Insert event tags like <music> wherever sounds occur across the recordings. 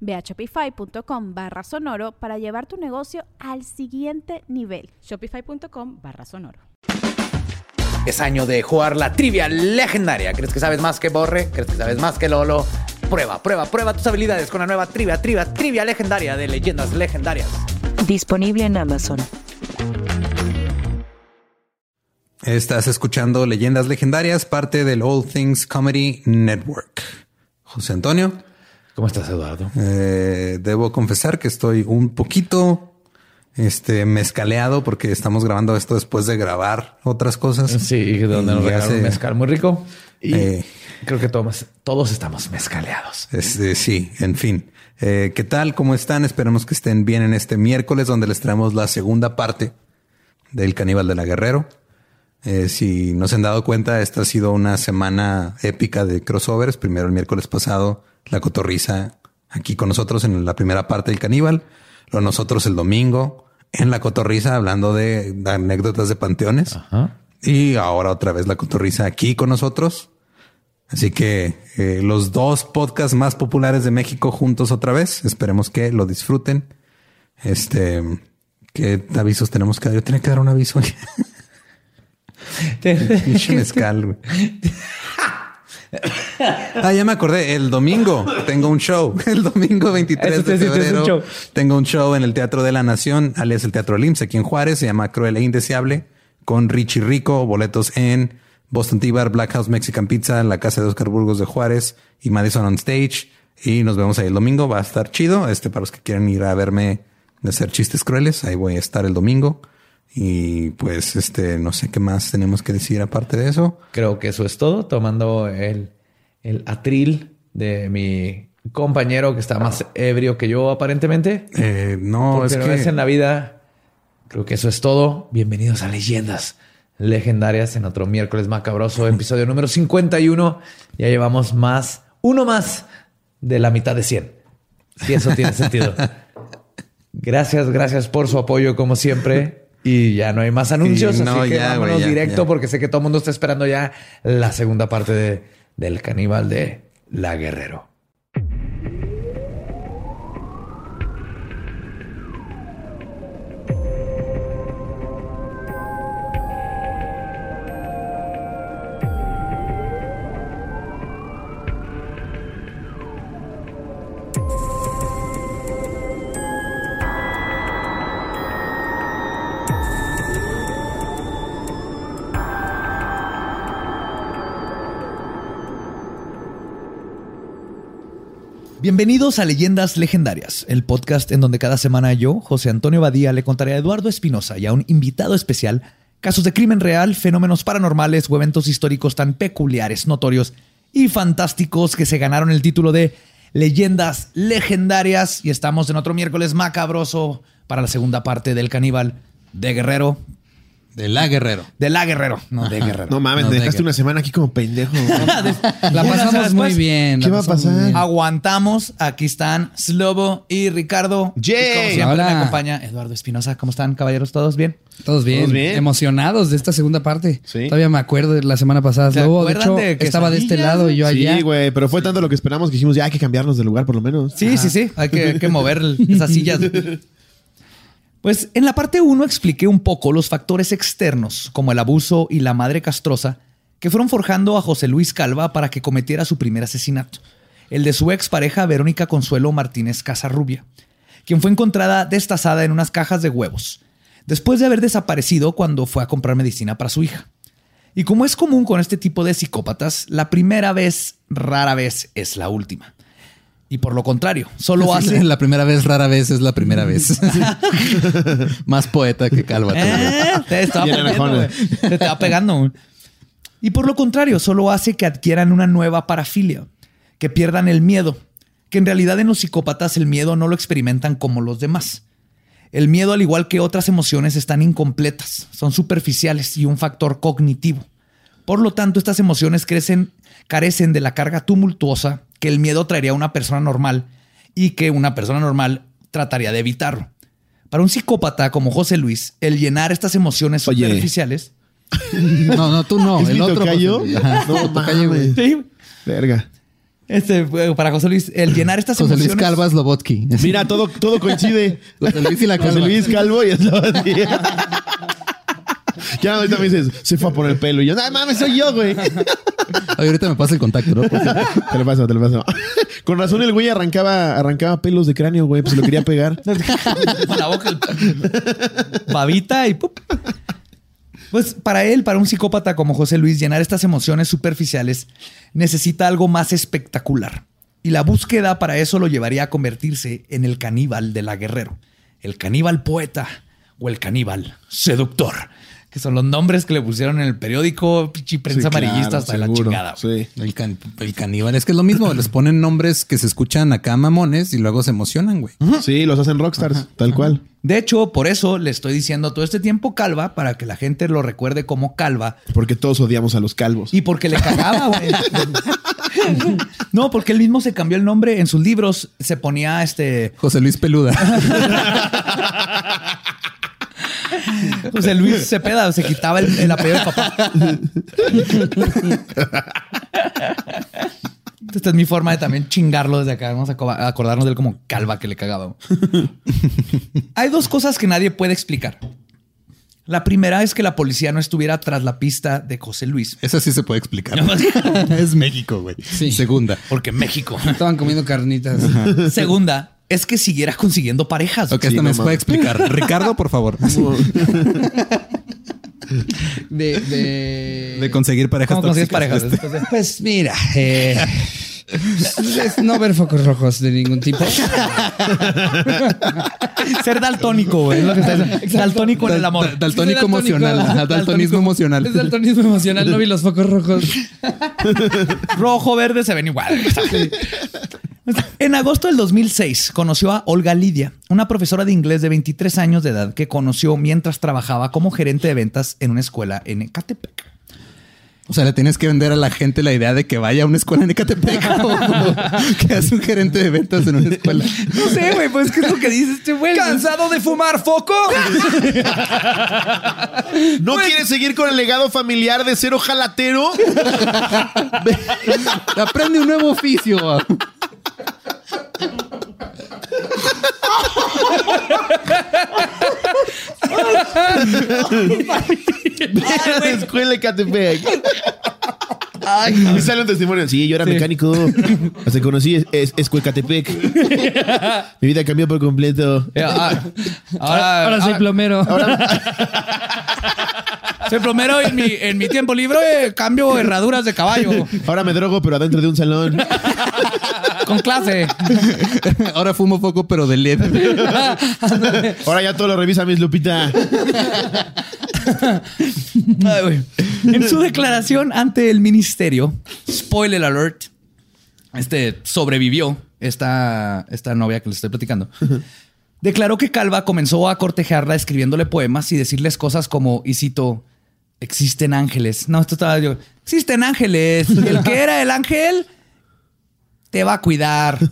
Ve a shopify.com barra sonoro para llevar tu negocio al siguiente nivel. Shopify.com barra sonoro. Es año de jugar la trivia legendaria. ¿Crees que sabes más que Borre? ¿Crees que sabes más que Lolo? Prueba, prueba, prueba tus habilidades con la nueva trivia, trivia, trivia legendaria de leyendas legendarias. Disponible en Amazon. Estás escuchando Leyendas Legendarias, parte del All Things Comedy Network. José Antonio. ¿Cómo estás, Eduardo? Eh, debo confesar que estoy un poquito este mezcaleado porque estamos grabando esto después de grabar otras cosas. Sí, donde nos regalaron mezcal muy rico. Y eh, creo que todos, todos estamos mezcaleados. Este, sí, en fin. Eh, ¿Qué tal? ¿Cómo están? Esperemos que estén bien en este miércoles donde les traemos la segunda parte del Caníbal de la Guerrero. Eh, si no se han dado cuenta, esta ha sido una semana épica de crossovers. Primero el miércoles pasado, la cotorriza aquí con nosotros en la primera parte del caníbal. Lo nosotros el domingo en la cotorriza hablando de, anécdotas de panteones. Y ahora otra vez la cotorriza aquí con nosotros. Así que eh, los dos podcasts más populares de México juntos otra vez. Esperemos que lo disfruten. Este, ¿qué avisos tenemos que dar? Yo tenía que dar un aviso. <laughs> <laughs> mezcal, <laughs> ah, ya me acordé. El domingo tengo un show. <laughs> El domingo 23 de febrero tengo un show en el Teatro de la Nación, alias el Teatro Lims, aquí en Juárez. Se llama Cruel e Indeseable con Richie Rico. Boletos en Boston Tea Bar, Black House Mexican Pizza, en la casa de Oscar Burgos de Juárez y Madison on Stage. Y nos vemos ahí el domingo. Va a estar chido. Este para los que quieren ir a verme de hacer chistes crueles. Ahí voy a estar el domingo. Y pues, este, no sé qué más tenemos que decir aparte de eso. Creo que eso es todo. Tomando el, el atril de mi compañero que está más ebrio que yo, aparentemente. Eh, no, es que en la vida. Creo que eso es todo. Bienvenidos a Leyendas Legendarias en otro miércoles macabroso, <laughs> episodio número 51. Ya llevamos más, uno más de la mitad de 100. Si eso tiene sentido. <laughs> Gracias, gracias por su apoyo, como siempre. Y ya no hay más anuncios, así que vámonos directo porque sé que todo el mundo está esperando ya la segunda parte de, del caníbal de La Guerrero. Bienvenidos a Leyendas Legendarias, el podcast en donde cada semana yo, José Antonio Badía, le contaré a Eduardo Espinosa y a un invitado especial casos de crimen real, fenómenos paranormales o eventos históricos tan peculiares, notorios y fantásticos que se ganaron el título de Leyendas Legendarias. Y estamos en otro miércoles macabroso para la segunda parte del caníbal de Guerrero. De la Guerrero. De la Guerrero, no de Guerrero. No mames, me dejaste una semana aquí como pendejo. <laughs> la pasamos muy bien. ¿Qué va a pasar? Aguantamos. Aquí están Slobo y Ricardo. Jay. como siempre me acompaña Eduardo Espinosa. ¿Cómo están, caballeros? ¿Todos bien? Todos bien. Emocionados de esta segunda parte. Sí. Todavía me acuerdo de la semana pasada. Slobo, de hecho, estaba de este lado y yo allá. Sí, güey, pero fue tanto lo que esperamos que dijimos, ya hay que cambiarnos de lugar por lo menos. Sí, sí, sí. Hay que, hay que mover esas sillas. <laughs> Pues en la parte 1 expliqué un poco los factores externos, como el abuso y la madre castrosa, que fueron forjando a José Luis Calva para que cometiera su primer asesinato, el de su expareja Verónica Consuelo Martínez Casarrubia, quien fue encontrada destazada en unas cajas de huevos, después de haber desaparecido cuando fue a comprar medicina para su hija. Y como es común con este tipo de psicópatas, la primera vez rara vez es la última. Y por lo contrario, solo hace... La primera vez, rara vez, es la primera vez. <laughs> <laughs> Más poeta que calva. Eh, te estaba Bien pegando, enojona. güey. Te estaba pegando. Y por lo contrario, solo hace que adquieran una nueva parafilia, que pierdan el miedo, que en realidad en los psicópatas el miedo no lo experimentan como los demás. El miedo, al igual que otras emociones, están incompletas, son superficiales y un factor cognitivo. Por lo tanto, estas emociones crecen, carecen de la carga tumultuosa que el miedo traería a una persona normal y que una persona normal trataría de evitarlo. Para un psicópata como José Luis, el llenar estas emociones Oye. superficiales. <laughs> No, no, tú no. ¿Es el mi otro. tocayo? Ajá, No güey. Sí, Verga. este, para José Luis, el llenar estas José Luis emociones. Calvas Lobotsky. Mira, todo, todo coincide. José Luis y la José calva. Luis Calvo y es <laughs> bandilla. Ya ahorita me dices, se fue a por el pelo. Y yo, no mames, soy yo, güey. Oye, ahorita me pasa el contacto, ¿no? Pues, Te lo paso, te lo paso. <laughs> Con razón el güey arrancaba, arrancaba pelos de cráneo, güey. Pues se lo quería pegar. <laughs> Con la boca, el- babita y ¡pup! Pues para él, para un psicópata como José Luis, llenar estas emociones superficiales necesita algo más espectacular. Y la búsqueda para eso lo llevaría a convertirse en el caníbal de la guerrero, el caníbal poeta o el caníbal seductor, que son los nombres que le pusieron en el periódico, pichi prensa Sí, claro, amarillista hasta la chingada. Sí. El, can- el caníbal. Es que es lo mismo. Les ponen nombres que se escuchan acá mamones y luego se emocionan, güey. Sí, los hacen rockstars, tal cual. De hecho, por eso le estoy diciendo todo este tiempo Calva, para que la gente lo recuerde como Calva, Porque todos odiamos a los calvos. Y porque le cagaba, güey. <laughs> No, porque él mismo se cambió el nombre en sus libros. Se ponía este José Luis Peluda. <laughs> <laughs> José Luis Cepeda, se quitaba el, el apellido del papá. <laughs> Esta es mi forma de también chingarlo desde acá. Vamos a acordarnos de él como calva que le cagaba. <laughs> Hay dos cosas que nadie puede explicar. La primera es que la policía no estuviera tras la pista de José Luis. Esa sí se puede explicar. es México, güey. Sí. Segunda. Porque México. Estaban comiendo carnitas. Segunda es que siguiera consiguiendo parejas. Ok, Sí, esta no me puede explicar. <laughs> Ricardo, por favor. De, de... De conseguir parejas. ¿Cómo consigues tóxicas. parejas? Este- Pues mira, eh, <laughs> es no ver focos rojos de ningún tipo. <laughs> Ser daltónico, güey. Es lo que está diciendo. Daltónico en el amor. Dal- Daltónico Sí, emocional. daltónico. Ajá, Daltonismo emocional. Es daltonismo emocional, no vi los focos rojos. Rojo, verde se ven igual. En agosto del 2006 conoció a Olga Lidia, una profesora de inglés de 23 años de edad que conoció mientras trabajaba como gerente de ventas en una escuela en Ecatepec. O sea, le tienes que vender a la gente la idea de que vaya a una escuela en Ecatepec <laughs> o que hace un gerente de ventas en una escuela. No sé, güey, pues ¿qué es lo que dice este güey? ¿Cansado de fumar foco? <laughs> ¿No quieres seguir con el legado familiar de ser ojalatero? <laughs> Aprende un nuevo oficio. A la escuela de Catepec. Y sale un testimonio. Sí, yo era mecánico. Hasta conocí es, es, Escuecatepec. Mi vida cambió por completo. Ah, ahora, Ahora soy ah, plomero. <laughs> soy plomero y en mi, en mi tiempo libre cambio herraduras de caballo Ahora me drogo, pero adentro de un salón. Con clase. <laughs> Ahora fumo poco, pero de LED. <laughs> Ahora ya todo lo revisa Miss Lupita. Ay, güey. En su declaración ante el ministerio, spoiler alert, este sobrevivió esta, esta novia que les estoy platicando. Declaró que Calva comenzó a cortejarla escribiéndole poemas y decirles cosas como, y cito, existen ángeles. No, esto estaba yo. Existen ángeles. Y el que era el ángel te va a cuidar. <laughs>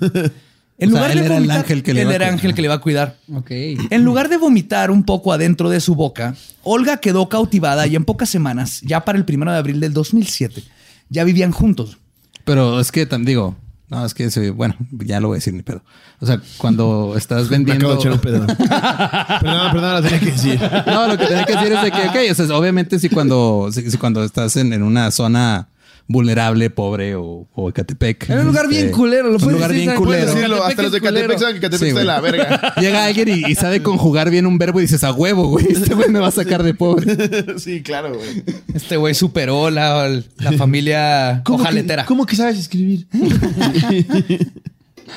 En O sea, él era el ángel que le él iba a era cuidar. ángel que le iba a cuidar. Ok. En lugar de vomitar un poco adentro de su boca, Olga quedó cautivada y en pocas semanas, ya para el primero de abril del 2007, ya vivían juntos. Pero es que, digo, no, es que, bueno, ya lo voy a decir ni pedo. O sea, cuando estás <laughs> Me vendiendo... acabo de echar un pedo. <laughs> Perdón, perdón, lo tenía que decir. No, lo que tenía que decir es de que, ok, o sea, obviamente si cuando, si, si cuando estás en, en una zona vulnerable, pobre o, o Ecatepec. Era un lugar bien Este, culero, lo un puedes lugar decir, bien culero. decirlo, hasta los de Catepec es Catepec culero. saben que Catepec Sí, está de la verga. <laughs> Llega alguien y, y sabe conjugar bien un verbo y dices a huevo, güey. Este güey me va a sacar de pobre. <laughs> sí, claro, güey. Este güey superó la, la familia <laughs> ojaletera. Que, ¿Cómo que sabes escribir?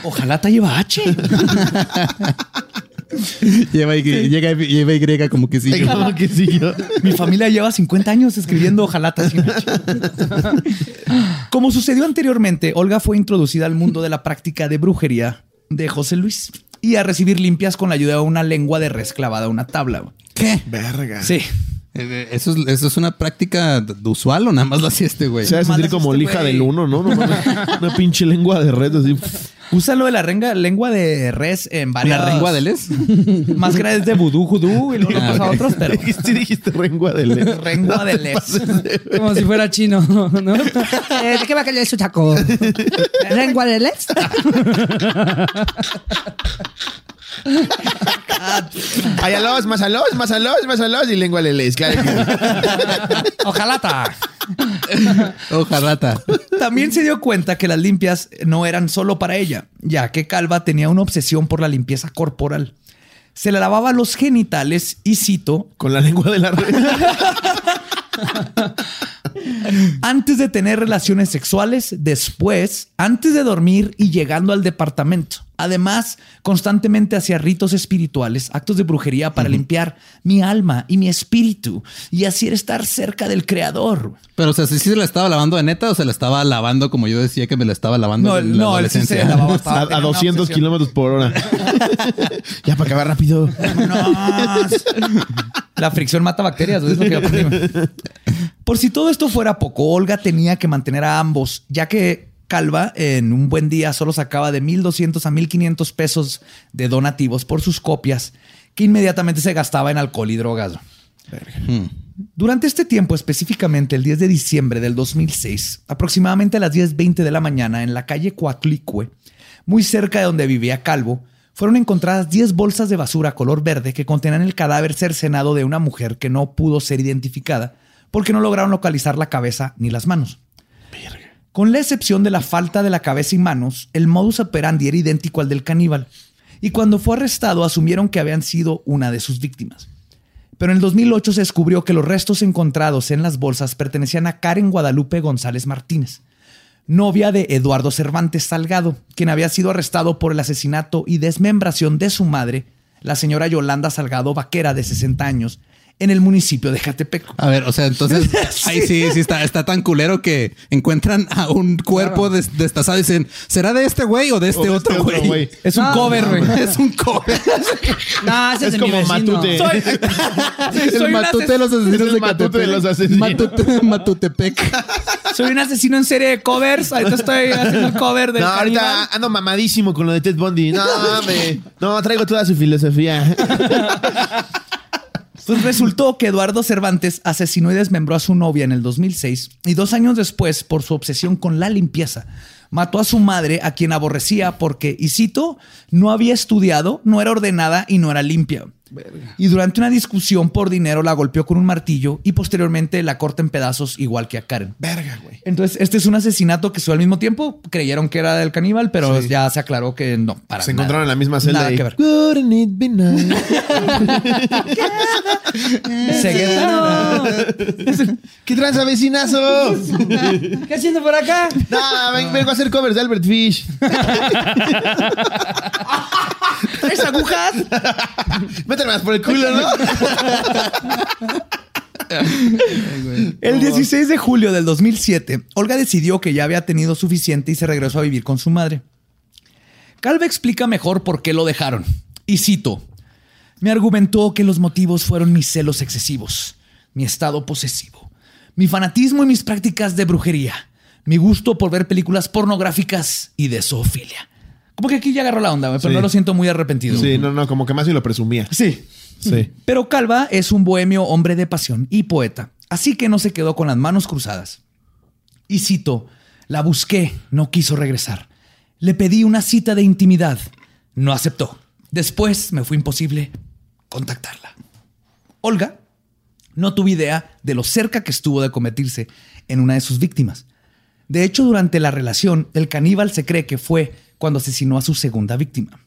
Ojalata lleva H. Lleva <laughs> y, llega, y- lleva Y como que sí. ¿Cómo que sí yo? Mi familia lleva 50 años escribiendo H. <laughs> Como sucedió anteriormente, Olga fue introducida al mundo de la práctica de brujería de José Luis y a recibir limpias con la ayuda de una lengua de res clavada a una tabla. ¿Qué? Verga. Sí. Eh, ¿Eso es, ¿Eso es una práctica usual o nada más lo hacía este güey? Se va a sentir como este lija del uno, ¿no? No. Una pinche lengua de red así. Usa lo de la renga- lengua de res en varias... ¿La lengua de les? <laughs> Máscara es de vudú, judú y luego Ah, pasa a ok. otros, pero... <laughs> Sí dijiste lengua de led. Lengua de les. <laughs> Como si fuera chino, ¿no? Eh, ¿De qué va a caer su taco? ¿Lengua de <laughs> lex? Ayalos, más alos, más alos, más alos y lengua de les. Claro que sí. <laughs> Ojalata. Ojalá. También se dio cuenta que las limpias no eran solo para ella, ya que Calva tenía una obsesión por la limpieza corporal. Se le lavaba los genitales y cito, Con la lengua de la red. <laughs> antes de tener relaciones sexuales, después, antes de dormir y llegando al departamento. Además, constantemente hacía ritos espirituales, actos de brujería para limpiar mi alma y mi espíritu y así estar cerca del creador. Pero, o sea, ¿sí se la estaba lavando de neta o se la estaba lavando como yo decía que me la estaba lavando No, en la no, él sí se adolescencia? lavaba <laughs> A, estaba- a tenía una 200 obsesión. kilómetros por hora. <laughs> ya para acabar rápido. Vámonos. La fricción mata bacterias, güey, es lo que. <laughs> Por si todo esto fuera poco, Olga tenía que mantener a ambos, ya que Calva en un buen día solo sacaba de 1.200 a 1.500 pesos de donativos por sus copias, que inmediatamente se gastaba en alcohol y drogas. Durante este tiempo, específicamente el 10 de diciembre del 2006, aproximadamente a las 10.20 de la mañana, en la calle Coatlicue, muy cerca de donde vivía Calvo, fueron encontradas 10 bolsas de basura color verde que contenían el cadáver cercenado de una mujer que no pudo ser identificada porque no lograron localizar la cabeza ni las manos. Con la excepción de la falta de la cabeza y manos, el modus operandi era idéntico al del caníbal, y cuando fue arrestado asumieron que habían sido una de sus víctimas. Pero en el 2008 se descubrió que los restos encontrados en las bolsas pertenecían a Karen Guadalupe González Martínez, novia de Eduardo Cervantes Salgado, quien había sido arrestado por el asesinato y desmembración de su madre, la señora Yolanda Salgado Vaquera, de 60 años, en el municipio de Catepec. A ver, o sea, entonces <laughs> ahí sí, sí está, está tan culero que encuentran a un cuerpo des- destazado y dicen, ¿será de este güey o de este O de este otro otro güey? güey. Es un No, cover, güey. Es un cover. <laughs> No, ese es, Es de mi como. Matute. Soy, el <laughs> soy un matute de los asesinos Es el de matute Catepec. de los asesinos. Matute- Matutepec. soy un asesino en serie de covers. Ahorita estoy haciendo el cover del No, ahorita ando mamadísimo con lo de Ted Bundy. No, hombre. No, traigo toda su filosofía. Pues resultó que Eduardo Cervantes asesinó y desmembró a su novia en el 2006 y dos años después, por su obsesión con la limpieza, mató a su madre, a quien aborrecía porque, y cito, no había estudiado, no era ordenada y no era limpia. Y durante una discusión por dinero la golpeó con un martillo y posteriormente la corta en pedazos igual que a Karen. Verga, güey. Entonces, este es un asesinato que sucedió al mismo tiempo. Creyeron que era del caníbal, pero ya se aclaró que no, para Se nada. encontraron en la misma celda Nada y... que ver. Wouldn't it be nice? <laughs> Cegueta. ¿Qué tranza, vecinazo? ¿Qué haciendo por acá? Vengo a hacer covers de Albert Fish. ¿Es agujas? Méteme más por el culo, ¿no? El 16 de julio del 2007, Olga decidió que ya había tenido suficiente y se regresó a vivir con su madre. Calva explica mejor por qué lo dejaron. Y cito, me argumentó que los motivos fueron mis celos excesivos, mi estado posesivo, mi fanatismo y mis prácticas de brujería, mi gusto por ver películas pornográficas y de zoofilia. Como que aquí ya agarró la onda, pero Sí. no lo siento muy arrepentido. Sí, no, no, como que más y lo presumía. Sí. Sí. Pero Calva es un bohemio hombre de pasión y poeta, así que no se quedó con las manos cruzadas. Y cito, la busqué, no quiso regresar. Le pedí una cita de intimidad, no aceptó. Después me fue imposible contactarla. Olga no tuvo idea de lo cerca que estuvo de convertirse en una de sus víctimas, De hecho, durante la relación, el caníbal se cree que fue cuando asesinó a su segunda víctima.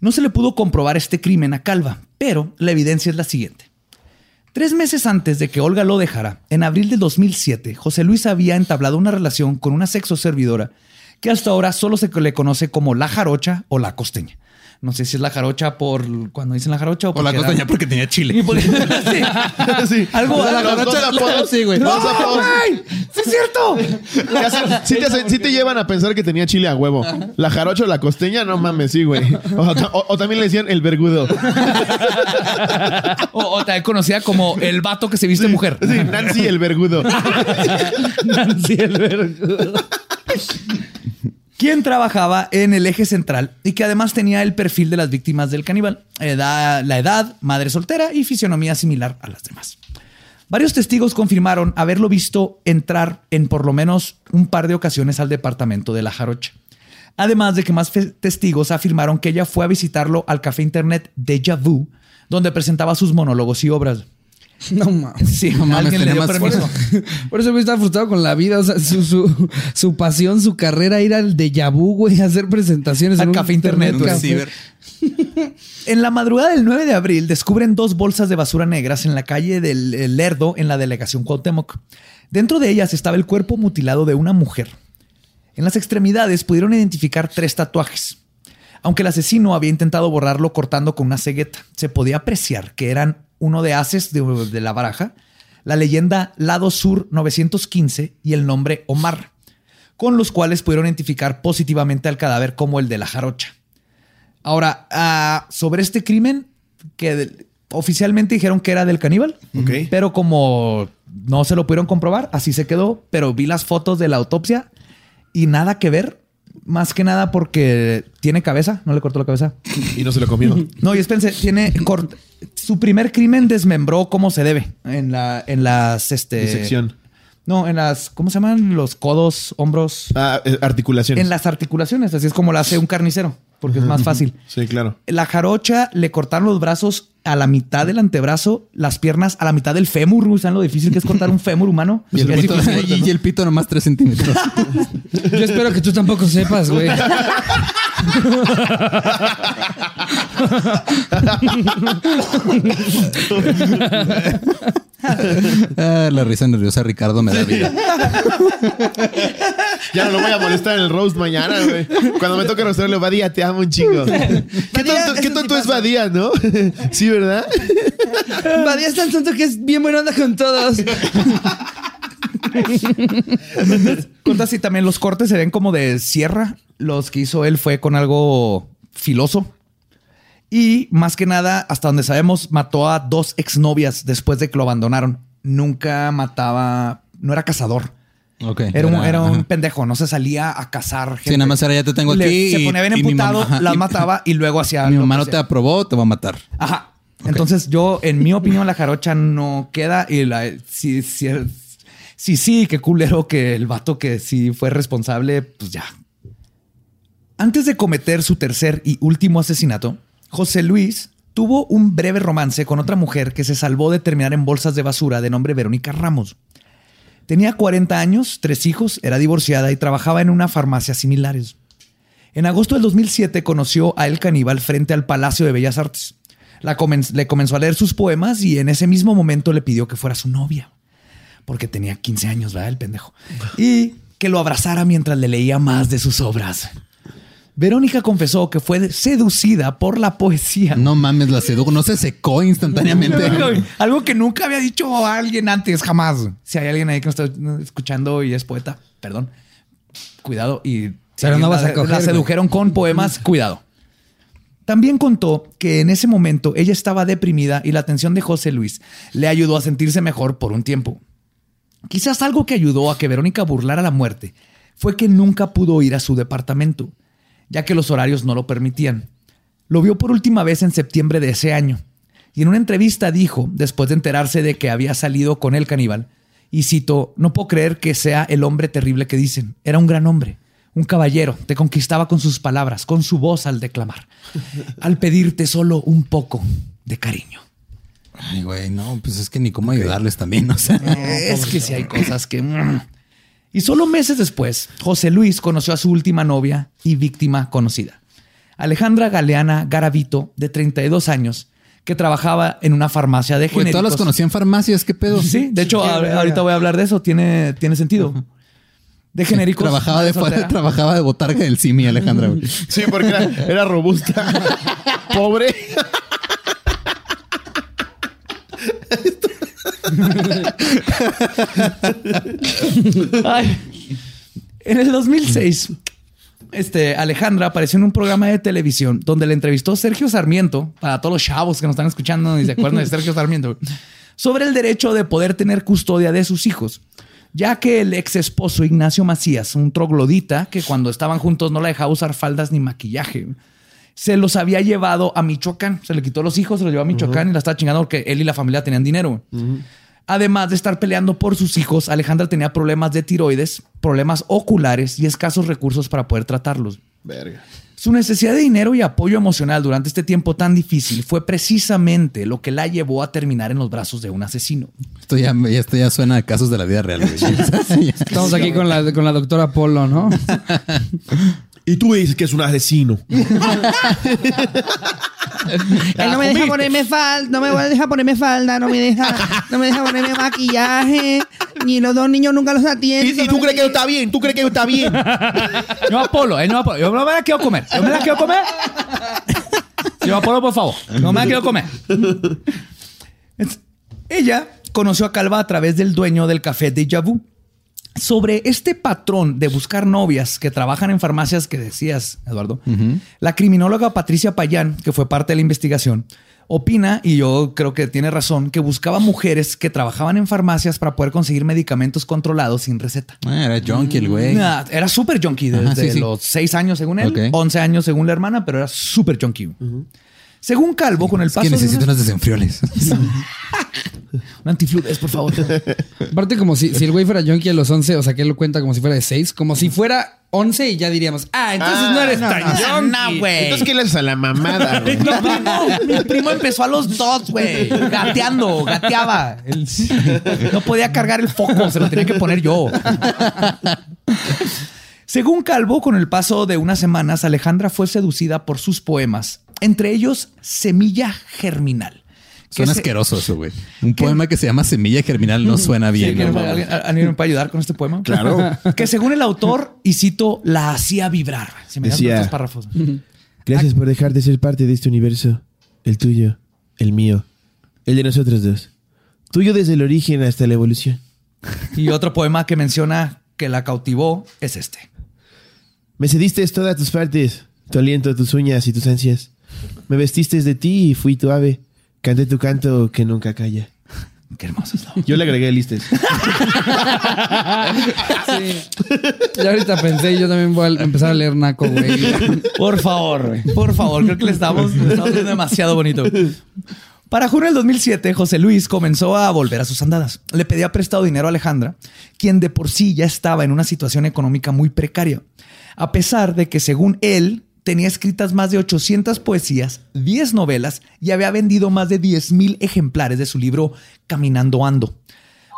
No se le pudo comprobar este crimen a Calva, pero la evidencia es la siguiente. Tres meses antes de que Olga lo dejara, en abril de 2007, José Luis había entablado una relación con una sexo servidora que hasta ahora solo se le conoce como la jarocha o la costeña. No sé si es la jarocha por cuando dicen la jarocha o, O la era- costeña porque tenía chile. Y por- <laughs> sí. Sí. Algo la jarocha- sí, güey. ¡No, güey! ¡Sí es cierto! Sí, te sí te llevan a pensar que tenía chile a huevo. La jarocha o la costeña, no mames, sí, güey. O, ta- o- o también le decían el vergudo. O, o también conocida como el vato que se viste mujer. Sí, Nancy el vergudo. <laughs> Nancy el vergudo. Quien trabajaba en el eje central y que además tenía el perfil de las víctimas del caníbal, edad- la edad, madre soltera y fisionomía similar a las demás. Varios testigos confirmaron haberlo visto entrar en por lo menos un par de ocasiones al departamento de la jarocha. Además de que más testigos afirmaron que ella fue a visitarlo al café internet Deja Vu, donde presentaba sus monólogos y obras. <laughs> No mames. Sí, No mames, alguien le dio tenía más permiso. <laughs> Por eso güey está frustrado con la vida. O sea, su, su, su pasión, su carrera, ir al de Yabu, güey, a hacer presentaciones. Al en un café internet. Ciber. <laughs> En la madrugada del 9 de abril descubren dos bolsas de basura negras en la calle del El Lerdo en la delegación Cuauhtémoc. Dentro de ellas estaba el cuerpo mutilado de una mujer. En las extremidades pudieron identificar tres tatuajes. Aunque el asesino había intentado borrarlo cortando con una cegueta, se podía apreciar que eran uno de haces de, de la baraja, la leyenda Lado Sur 915 y el nombre Omar, con los cuales pudieron identificar positivamente al cadáver como el de la jarocha. Ahora, ah, sobre este crimen, que de- oficialmente dijeron que era del caníbal, pero como no se lo pudieron comprobar, así se quedó. Pero vi las fotos de la autopsia y nada que ver, más que nada porque tiene cabeza, no le cortó la cabeza. Y no se lo comió. <laughs> No, y espérense, tiene cort- su primer crimen desmembró como se debe en la en las este Disección. No, en las ¿cómo se llaman? Los codos, hombros, Ah, eh, articulaciones. en las articulaciones, así es como lo hace un carnicero, porque es más fácil. Sí, claro. La jarocha le cortaron los brazos a la mitad del antebrazo, las piernas a la mitad del fémur. ¿Saben lo difícil que es cortar un fémur humano? <laughs> Y el, pito, <laughs> y el pito nomás 3 centímetros. <laughs> Yo espero que tú tampoco sepas, güey. Ah, la risa nerviosa de Ricardo me da vida. Ya no lo voy a molestar en el roast mañana, güey. Cuando me toque roastarle, Badía, te amo un chingo. ¿Qué tonto, qué tonto es Badía, no? sí, ¿verdad? Badía es tan tonto que es bien buena onda con todos. Cortas y también los cortes se ven como de sierra. Los que hizo él fue con algo filoso. Y más que nada, hasta donde sabemos, mató a dos exnovias después de que lo abandonaron. Nunca mataba, no era cazador. Era un, era un ajá. pendejo, no se salía a cazar. Gente. Sí, nada más era ya te tengo Le- aquí. Se y- ponía bien emputado, y- mataba y luego hacía. <laughs> Mi mamá no te aprobó, te va a matar. Ajá. Entonces yo, en mi opinión, la jarocha no queda y la, si, si, si sí, qué culero que el vato que sí fue responsable, pues ya. Antes de cometer su tercer y último asesinato, José Luis tuvo un breve romance con otra mujer que se salvó de terminar en bolsas de basura de nombre Verónica Ramos. Tenía 40 años, tres hijos, era divorciada y trabajaba en una farmacia similares. En agosto del 2007 conoció a El Caníbal frente al Palacio de Bellas Artes. Le comenzó a leer sus poemas y en ese mismo momento le pidió que fuera su novia. Porque tenía 15 años, ¿verdad? El pendejo. Y que lo abrazara mientras le leía más de sus obras. Verónica confesó que fue seducida por la poesía. No mames, la sedujo. No se secó instantáneamente. <laughs> Algo que nunca había dicho a alguien antes, jamás. Si hay alguien ahí que nos está escuchando y es poeta, perdón, cuidado. Y Pero no vas a la- coger, La güey. sedujeron con poemas, cuidado. También contó que en ese momento ella estaba deprimida y la atención de José Luis le ayudó a sentirse mejor por un tiempo. Quizás algo que ayudó a que Verónica burlara la muerte fue que nunca pudo ir a su departamento, ya que los horarios no lo permitían. Lo vio por última vez en septiembre de ese año, y en una entrevista dijo, después de enterarse de que había salido con el caníbal, y cito, no puedo creer que sea el hombre terrible que dicen, era un gran hombre, un caballero, te conquistaba con sus palabras, con su voz al declamar, al pedirte solo un poco de cariño. Ay, güey, no, pues es que ni cómo ayudarles también, o sea. Es que si hay cosas que... Y solo meses después, José Luis conoció a su última novia y víctima conocida, Alejandra Galeana Garavito, de 32 años, que trabajaba en una farmacia de genéricos. todos los conocí en farmacias, ¿qué pedo? Sí, de hecho, a- ahorita voy a hablar de eso. Tiene, tiene sentido. De genéricos. Trabajaba de, trabajaba de botarga del Simi, Alejandra. güey. <laughs> Sí, porque era, era robusta. <laughs> Pobre. <laughs> En el 2006, este, Alejandra apareció en un programa de televisión donde le entrevistó Sergio Sarmiento, para todos los chavos que nos están escuchando y se acuerdan de Sergio Sarmiento, sobre el derecho de poder tener custodia de sus hijos. Ya que el ex esposo Ignacio Macías, un troglodita que cuando estaban juntos no la dejaba usar faldas ni maquillaje, se los había llevado a Michoacán. Se le quitó los hijos, se los llevó a Michoacán y la estaba chingando porque él y la familia tenían dinero. Además de estar peleando por sus hijos, Alejandra tenía problemas de tiroides, problemas oculares y escasos recursos para poder tratarlos. Verga. Su necesidad de dinero y apoyo emocional durante este tiempo tan difícil fue precisamente lo que la llevó a terminar en los brazos de un asesino. Esto ya, esto ya suena a casos de la vida real. <laughs> <laughs> Estamos aquí con la, con la doctora Polo, ¿no? <laughs> Y tú dices que es un asesino. <laughs> Él no <laughs> me deja ponerme falda, no me deja ponerme falda, no me deja, no me deja ponerme maquillaje, ni los dos niños nunca los ¿Y, atienden. y tú crees que eso está bien? ¿Tú crees que está bien? <laughs> Yo Apolo, eh, no Apolo. Yo no me la quiero comer. Yo me la quiero comer. Yo Apolo, por favor. No me la quiero comer. Ella conoció a Calva a través del dueño del café de Vu. Sobre este patrón de buscar novias que trabajan en farmacias que decías, Eduardo, la criminóloga Patricia Payán, que fue parte de la investigación, opina, y yo creo que tiene razón, que buscaba mujeres que trabajaban en farmacias para poder conseguir medicamentos controlados sin receta. Ah, era junkie el güey. Nah, era súper junkie desde Ajá, sí, sí. los seis años según él, Ok. 11 años según la hermana, pero era súper junkie. Según Calvo, con el Es paso que necesito de unos desenfrioles. <laughs> un antifludes, por favor. Aparte, como si, si el güey fuera junkie a los 11, o sea, que él lo cuenta como si fuera de 6, como si fuera 11 y ya diríamos, ah, entonces Ah, no eres no, tan no, no, güey. Entonces, ¿qué le haces a la mamada? <laughs> güey? mi, primo, mi primo empezó a los dos, güey. Gateando, gateaba. No podía cargar el foco, se lo tenía que poner yo. Según Calvo, con el paso de unas semanas, Alejandra fue seducida por sus poemas, entre ellos Semilla Germinal. Suena se- asqueroso eso, güey. Un poema que se llama Semilla Germinal no suena Sí, bien. ¿quieren- ¿no? ¿Alguien, alguien me puede ayudar con este poema? Claro. Que según el autor, y cito, la hacía vibrar. Si me Decía- otros párrafos. Gracias por dejar de ser parte de este universo. El tuyo, el mío, el de nosotros dos. Tuyo desde el origen hasta la evolución. Y otro poema que menciona que la cautivó es este. Me cediste todas tus partes, tu aliento, tus uñas y tus ansias. Me vestiste de ti y fui tu ave. Canté tu canto que nunca calla. Qué hermoso es Yo le agregué listes. <laughs> Ya ahorita pensé, yo también voy a empezar a leer Naco, güey. Por favor, güey. Por favor, creo que le estamos, le estamos haciendo demasiado bonito. Para junio del 2007, José Luis comenzó a volver a sus andadas. Le pedía prestado dinero a Alejandra, quien de por sí ya estaba en una situación económica muy precaria. A pesar de que, según él, tenía escritas más de 800 poesías, 10 novelas y había vendido más de 10 mil ejemplares de su libro Caminando Ando.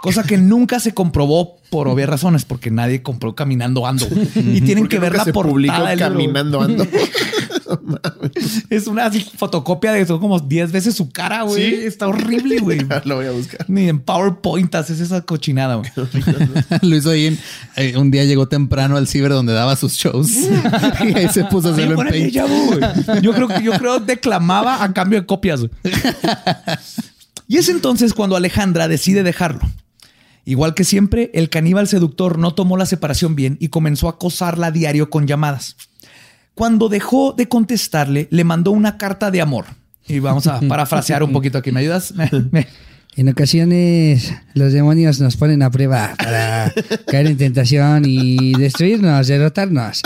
Cosa que nunca se comprobó por obvias razones, porque nadie compró Caminando Ando. Y tienen que ver la portada libro. caminando ando. <laughs> <laughs> Es una así, fotocopia de son como 10 veces su cara, güey. ¿Sí? Está horrible, güey. <laughs> Lo voy a buscar. Ni en PowerPoint haces esa cochinada, güey. <laughs> Lo hizo ahí. en- eh, un día llegó temprano al ciber donde daba sus shows. y ahí se puso a hacerlo en Paint. Yo creo que yo creo declamaba a cambio de copias. güey. Y es entonces cuando Alejandra decide dejarlo. Igual que siempre, el caníbal seductor no tomó la separación bien y comenzó a acosarla a diario con llamadas. Cuando dejó de contestarle, le mandó una carta de amor. Y vamos a <laughs> parafrasear un poquito aquí. ¿Me ayudas? <laughs> En ocasiones los demonios nos ponen a prueba para caer en tentación y destruirnos, derrotarnos.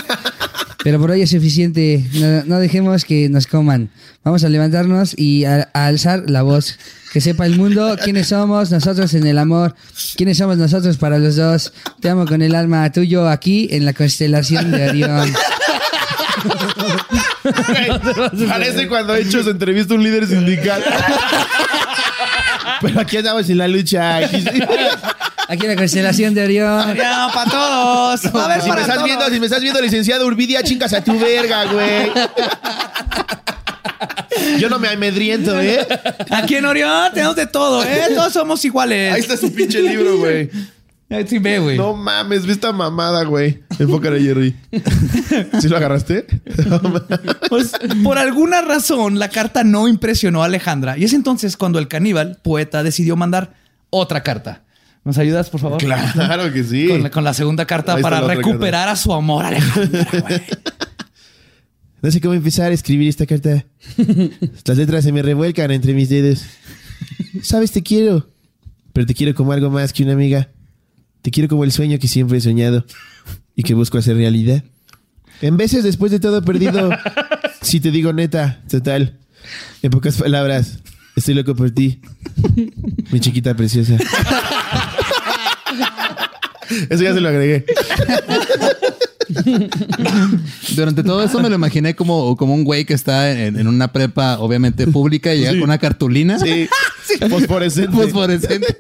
Pero por hoy es suficiente. No, no dejemos que nos coman. Vamos a levantarnos y a, a alzar la voz. Que sepa el mundo quiénes somos nosotros en el amor. Quiénes somos nosotros para los dos. Te amo con el alma tuyo aquí en la constelación de Orión. Parece cuando ha hecho su entrevista un líder sindical. Pero aquí andamos en la lucha. Aquí sí. Aquí en la constelación de Orión. Ya, para todos. A haber Si me para estás todos. viendo, si me estás viendo, licenciado Urbidia, chingas a tu verga, güey. Yo no me amedriento, ¿eh? Aquí en Orión tenemos de todo, ¿eh? Todos somos iguales. Ahí está su pinche libro, güey. Ahí sí ve, güey. No mames, ve esta mamada, güey. Enfócale, Jerry. <laughs> ¿Sí lo agarraste? No. Pues, por alguna razón, la carta no impresionó a Alejandra. Y es entonces cuando el caníbal, poeta, decidió mandar otra carta. ¿Nos ayudas, por favor? Claro que sí. Con la, con la segunda carta para recuperar a su amor, Alejandra, güey. No sé cómo empezar a escribir esta carta. Las letras se me revuelcan entre mis dedos. Sabes, te quiero. Pero te quiero como algo más que una amiga. Te quiero como el sueño que siempre he soñado y que busco hacer realidad. En veces, después de todo perdido, <laughs> si te digo neta, total. En pocas palabras, estoy loco por ti. Mi chiquita preciosa. <laughs> Eso ya se lo agregué. <laughs> Durante todo eso me lo imaginé como, como un güey que está en, en una prepa, obviamente pública, y llega con una cartulina <laughs> Sí. Fosforescente. fosforescente.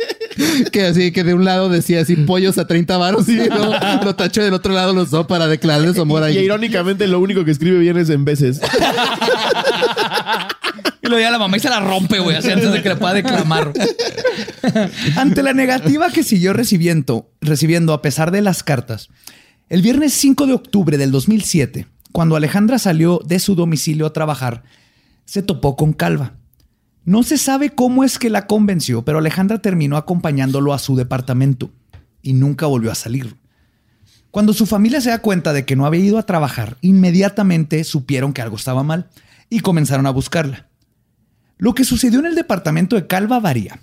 Que así, que de un lado decía así pollos a 30 varos y luego lo tachó del otro lado los dos para declararle su amor Y ahí. irónicamente lo único que escribe bien es en veces. Y luego ya la mamá y se la rompe, güey, así antes de que la pueda declamar. Ante la negativa que siguió recibiendo, recibiendo a pesar de las cartas, el viernes 5 de octubre del 2007, cuando Alejandra salió de su domicilio a trabajar, se topó con Calva. No se sabe cómo es que la convenció, pero Alejandra terminó acompañándolo a su departamento y nunca volvió a salir. Cuando su familia se da cuenta de que no había ido a trabajar, inmediatamente supieron que algo estaba mal y comenzaron a buscarla. Lo que sucedió en el departamento de Calva varía.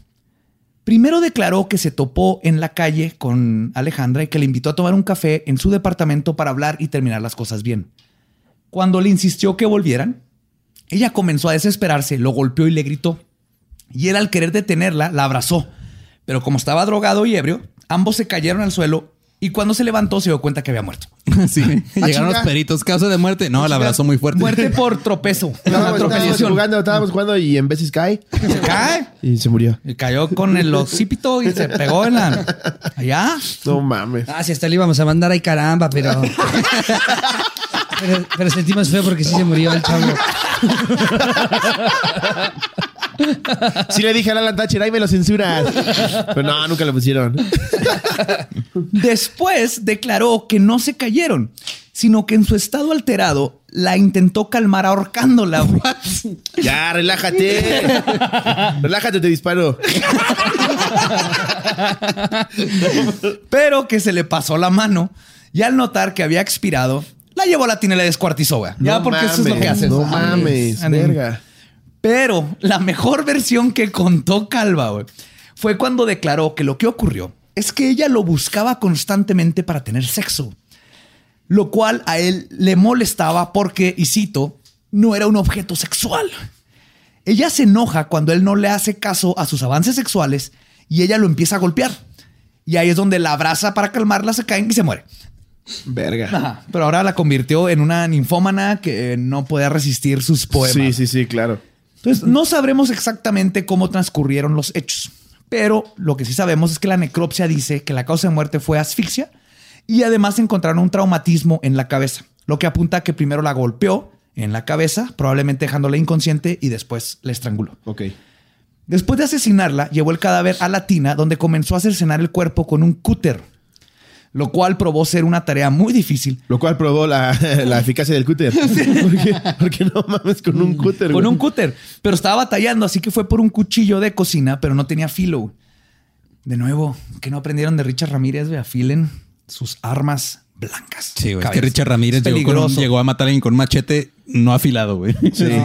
Primero declaró que se topó en la calle con Alejandra y que le invitó a tomar un café en su departamento para hablar y terminar las cosas bien. Cuando le insistió que volvieran, ella comenzó a desesperarse, lo golpeó y le gritó. Y él al querer detenerla, la abrazó. Pero como estaba drogado y ebrio, ambos se cayeron al suelo y cuando se levantó se dio cuenta que había muerto. <laughs> Sí. <laughs> Llegaron los peritos. Causa de muerte. No, la abrazó muy fuerte. Muerte <laughs> por tropezo. Estábamos, jugando, estábamos jugando y en veces cae Se cae. y se murió. Y cayó con el occipito y se pegó en la. Allá. No mames. Ah, si hasta le íbamos a mandar ahí caramba, pero... pero... pero sentimos feo porque sí se murió el chavo. <laughs> Sí le dije a Alan Thatcher, ahí me lo censuras. Pero no, nunca lo pusieron. <laughs> Después declaró que no se cayeron, sino que en su estado alterado la intentó calmar ahorcándola. <laughs> Ya, relájate. Relájate, te disparo. Pero que se le pasó la mano y al notar que había expirado, la llevó a la tina y la descuartizó. güey. Ya, No porque eso es lo que haces. No mames, verga. Pero la mejor versión que contó Calva fue cuando declaró que lo que ocurrió es que ella lo buscaba constantemente para tener sexo, lo cual a él le molestaba porque, y cito, no era un objeto sexual. Ella se enoja cuando él no le hace caso a sus avances sexuales y ella lo empieza a golpear. Y ahí es donde la abraza para calmarla, se caen y se muere. Verga. Ajá. Pero ahora la convirtió en una ninfómana que no podía resistir sus poemas. Sí, sí, sí, claro. Entonces, no sabremos exactamente cómo transcurrieron los hechos, pero lo que sí sabemos es que la necropsia dice que la causa de muerte fue asfixia y además encontraron un traumatismo en la cabeza, lo que apunta a que primero la golpeó en la cabeza, probablemente dejándola inconsciente y después la estranguló. Ok. Después de asesinarla, llevó el cadáver a la tina donde comenzó a cercenar el cuerpo con un cúter, lo cual probó ser una tarea muy difícil. Lo cual probó la, <laughs> la eficacia del cúter. <laughs> Porque, porque no mames con un cúter. Con güey. un cúter. Pero estaba batallando, así que fue por un cuchillo de cocina, pero no tenía filo. De nuevo, que no aprendieron de Richard Ramírez, güey, afilen sus armas blancas. Sí, güey. Es que. Richard Ramírez llegó, con un- Peligroso. llegó a matar a alguien con un machete no afilado, güey. Sí. <laughs>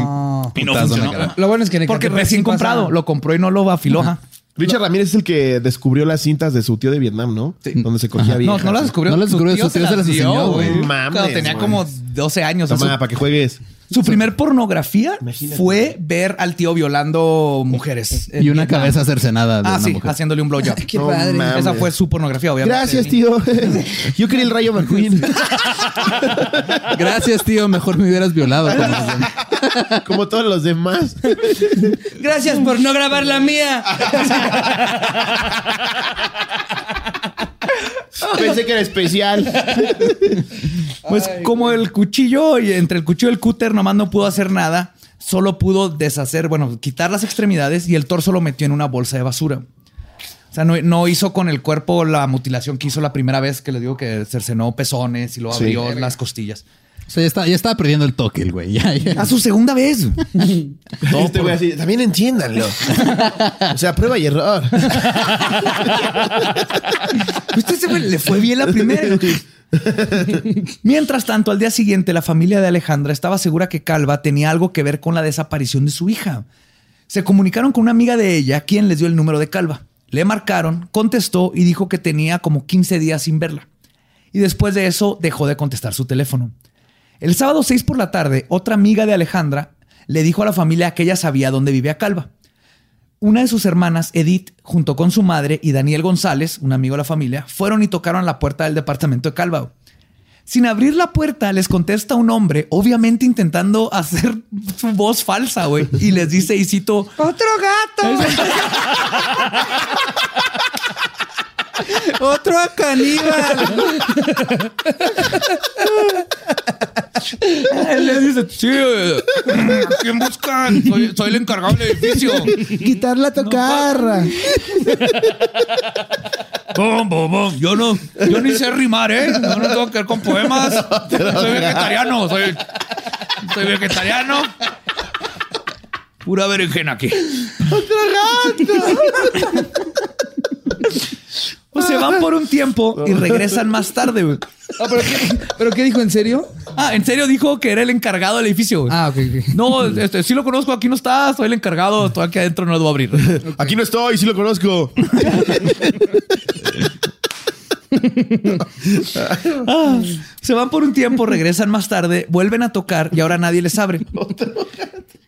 No. Y no Putazo en la funcionó. cara. Lo bueno es que en Porque recién pasa- comprado. Lo compró y no lo afiló. ajá. Richard Ramírez es el que descubrió las cintas de su tío de Vietnam, ¿no? Donde se cogía bien. No, no las descubrió. No las descubrió, su tío se las enseñó, güey. No mames, Cuando tenía güey. como 12 años. Toma, Su- para que juegues. Su primer pornografía Imagínate. fue ver al tío violando mujeres. Y una Vietnam. cabeza cercenada de Ah, una sí, mujer. haciéndole un blowjob. <laughs> Qué No padre. mames. Esa fue su pornografía, obviamente. Gracias, tío. <laughs> Yo quería el rayo McQueen. <laughs> Gracias, tío. Mejor me hubieras violado. como- Como todos los demás. Gracias por no grabar la mía. <laughs> Pensé que era especial. <laughs> Pues como el cuchillo y entre el cuchillo y el cúter nomás no pudo hacer nada, solo pudo deshacer, bueno, quitar las extremidades y el torso lo metió en una bolsa de basura. O sea, no, no hizo con el cuerpo la mutilación que hizo la primera vez que le digo que cercenó pezones y lo Sí. abrió las costillas. O sea, ya, está, ya estaba perdiendo el toque el güey. <laughs> Ya, ya. A su segunda vez. <laughs> este güey así, también entiéndanlo. O sea, prueba y error. <laughs> Usted se fue- le fue bien la primera. Mientras tanto, al día siguiente, la familia de Alejandra estaba segura que Calva tenía algo que ver con la desaparición de su hija. Se comunicaron con una amiga de ella, quien les dio el número de Calva. Le marcaron, contestó y dijo que tenía como 15 días sin verla. Y después de eso dejó de contestar su teléfono. El sábado 6 por la tarde, otra amiga de Alejandra le dijo a la familia que ella sabía dónde vivía Calva. Una de sus hermanas, Edith, junto con su madre y Daniel González, un amigo de la familia, fueron y tocaron la puerta del departamento de Calva. Sin abrir la puerta, les contesta un hombre, obviamente intentando <laughs> hacer su voz falsa, güey. Y les dice, y cito, ¡Otro gato! <laughs> ¡Otro caníbal! <laughs> <laughs> Él les dice, sí, eh, ¿a quién buscan? Soy, soy el encargado del edificio. Quitar la tocarra. <laughs> Bum, bum, bum. Yo no, yo ni sé rimar, ¿eh? Yo no tengo que ver con poemas. Soy vegetariano, soy, soy vegetariano. Pura berenjena aquí. <laughs> Pues se van por un tiempo y regresan más tarde, güey. Ah, ¿pero, qué, ¿Pero qué dijo en serio? Ah, en serio dijo que era el encargado del edificio. güey. Ah, ok, ok. No, este, sí lo conozco, aquí no está, soy el encargado, estoy aquí adentro, no lo voy a abrir. Aquí no estoy, sí lo conozco. <laughs> Ah, se van por un tiempo, regresan más tarde, vuelven a tocar y ahora nadie les abre.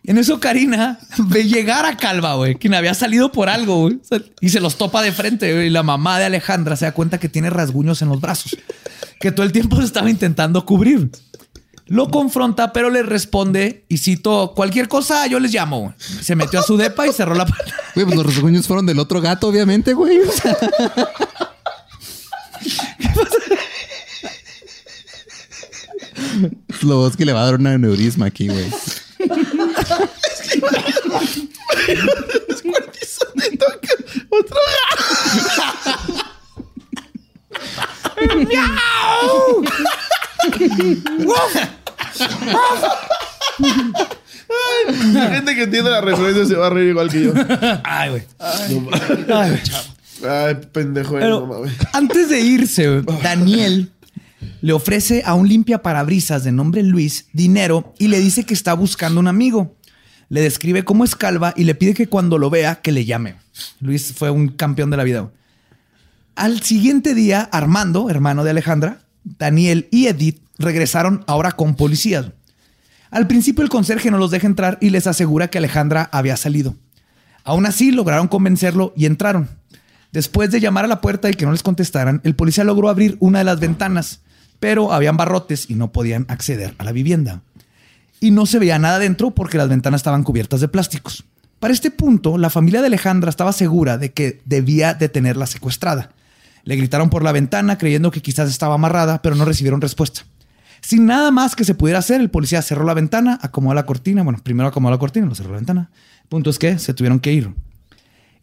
En eso Karina ve llegar a Calva, güey, quien había salido por algo, güey, y se los topa de frente. Y la mamá de Alejandra se da cuenta que tiene rasguños en los brazos, que todo el tiempo se estaba intentando cubrir. Lo confronta, pero le responde y cito, cualquier cosa yo les llamo. güey". Se metió a su depa y cerró la puerta. Güey, pues los rasguños fueron del otro gato, obviamente, güey. Sea. Lo es que le va a dar un aneurisma aquí, güey. La gente que entiende la referencia se va a reír igual que yo. Ay, güey. Ay, pendejo. de Pero güey. antes de irse, <laughs> Daniel le ofrece a un limpia parabrisas de nombre Luis dinero y le dice que está buscando un amigo. Le describe cómo es calva y le pide que cuando lo vea que le llame. Luis fue un campeón de la vida. Al siguiente día, Armando, hermano de Alejandra, Daniel y Edith regresaron ahora con policías. Al principio el conserje no los deja entrar y les asegura que Alejandra había salido. Aún así lograron convencerlo y entraron. Después de llamar a la puerta y que no les contestaran, el policía logró abrir una de las ventanas, pero habían barrotes y no podían acceder a la vivienda. Y no se veía nada dentro porque las ventanas estaban cubiertas de plásticos. Para este punto, la familia de Alejandra estaba segura de que debía de tenerla secuestrada. Le gritaron por la ventana creyendo que quizás estaba amarrada, pero no recibieron respuesta. Sin nada más que se pudiera hacer, el policía cerró la ventana, acomodó la cortina. Bueno, primero acomodó la cortina, lo cerró la ventana. Punto es que se tuvieron que ir.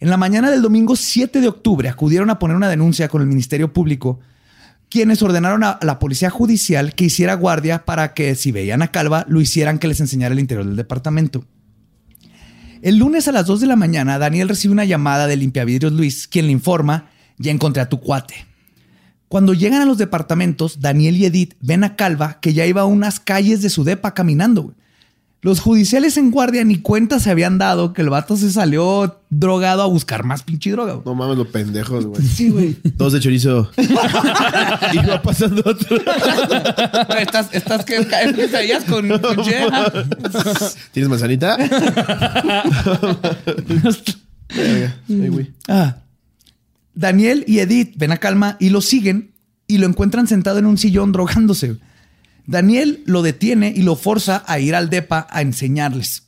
En la mañana del domingo 7 de octubre acudieron a poner una denuncia con el Ministerio Público, quienes ordenaron a la policía judicial que hiciera guardia para que si veían a Calva, lo hicieran que les enseñara el interior del departamento. El lunes a las 2 de la mañana, Daniel recibe una llamada de limpiavidrios Luis, quien le informa, ya encontré a tu cuate. Cuando llegan a los departamentos, Daniel y Edith ven a Calva que ya iba a unas calles de su depa caminando. Los judiciales en guardia ni cuenta se habían dado que el vato se salió drogado a buscar más pinche droga. güey. No mames, los pendejos, güey. Sí, güey. Dos de chorizo. <laughs> y va pasando otro. Estas, estas que quesadillas con, con. ¿Tienes manzanita? Verga. Ay, güey. Ah. Daniel y Edith ven a Calma y lo siguen y lo encuentran sentado en un sillón drogándose. Daniel lo detiene y lo forza a ir al DEPA a enseñarles.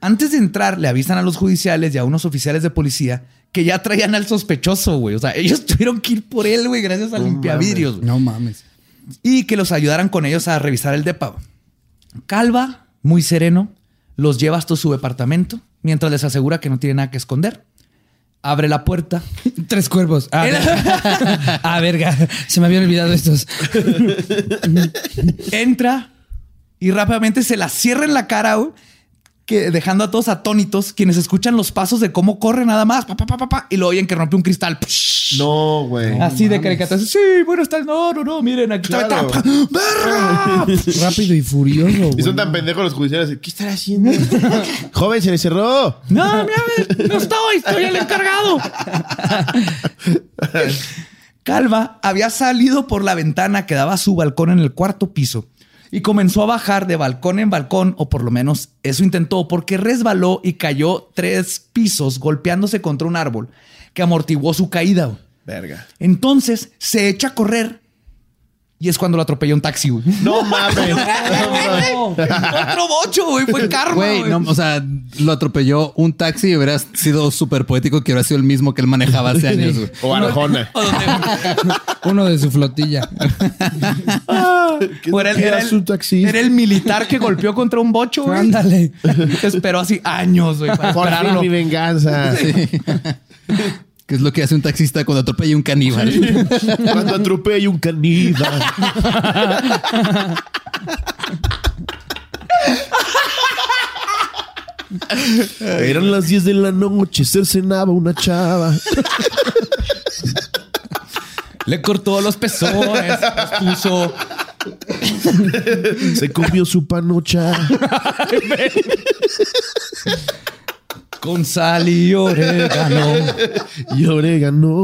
Antes de entrar, le avisan a los judiciales y a unos oficiales de policía que ya traían al sospechoso, güey. O sea, ellos <laughs> tuvieron que ir por él, güey, gracias al limpiavidrios. güey. No mames. Y que los ayudaran con ellos a revisar el depa. Calva, muy sereno, los lleva hasta su departamento mientras les asegura que no tiene nada que esconder. Abre la puerta. <laughs> Tres cuervos. Ah, <laughs> ah, verga. Se me habían olvidado estos. <laughs> entra y rápidamente se la cierra en la cara, que dejando a todos atónitos, quienes escuchan los pasos de cómo corre nada más, pa, pa, pa, pa, pa, y lo oyen que rompe un cristal. Psh. No, güey. Así de caricatura. Sí, bueno, está. No, no, no, miren, aquí está. Claro. ¡Verga! <laughs> Rápido y furioso. Y son tan pendejos los judiciales. ¿Qué estará haciendo? <laughs> Joven, se le cerró. No, mira, no estoy, estoy el encargado. <laughs> Calva había salido por la ventana que daba a su balcón en el cuarto piso y comenzó a bajar de balcón en balcón, o por lo menos eso intentó, porque resbaló y cayó tres pisos golpeándose contra un árbol que amortiguó su caída. Verga. Entonces se echa a correr y es cuando lo atropelló un taxi. güey. <laughs> No mames. <laughs> Otro bocho, güey, fue karma. Güey, no, o sea, lo atropelló un taxi y hubiera sido súper poético que hubiera sido el mismo que él manejaba hace años. güey. O Arjona. <laughs> O donde- Uno de su flotilla. O era, el- ¿Qué era era el, su taxista? era el militar que golpeó contra un bocho, güey. Ándale. Esperó así años, güey, para Por esperarlo. mi venganza. Que es lo que hace un taxista cuando atropella un caníbal. Cuando atropello un caníbal. Eran las 10 de la noche, cercenaba una chava. Le cortó los pezones, los puso. Se comió su panocha. Con sal y orégano. <laughs> Y orégano.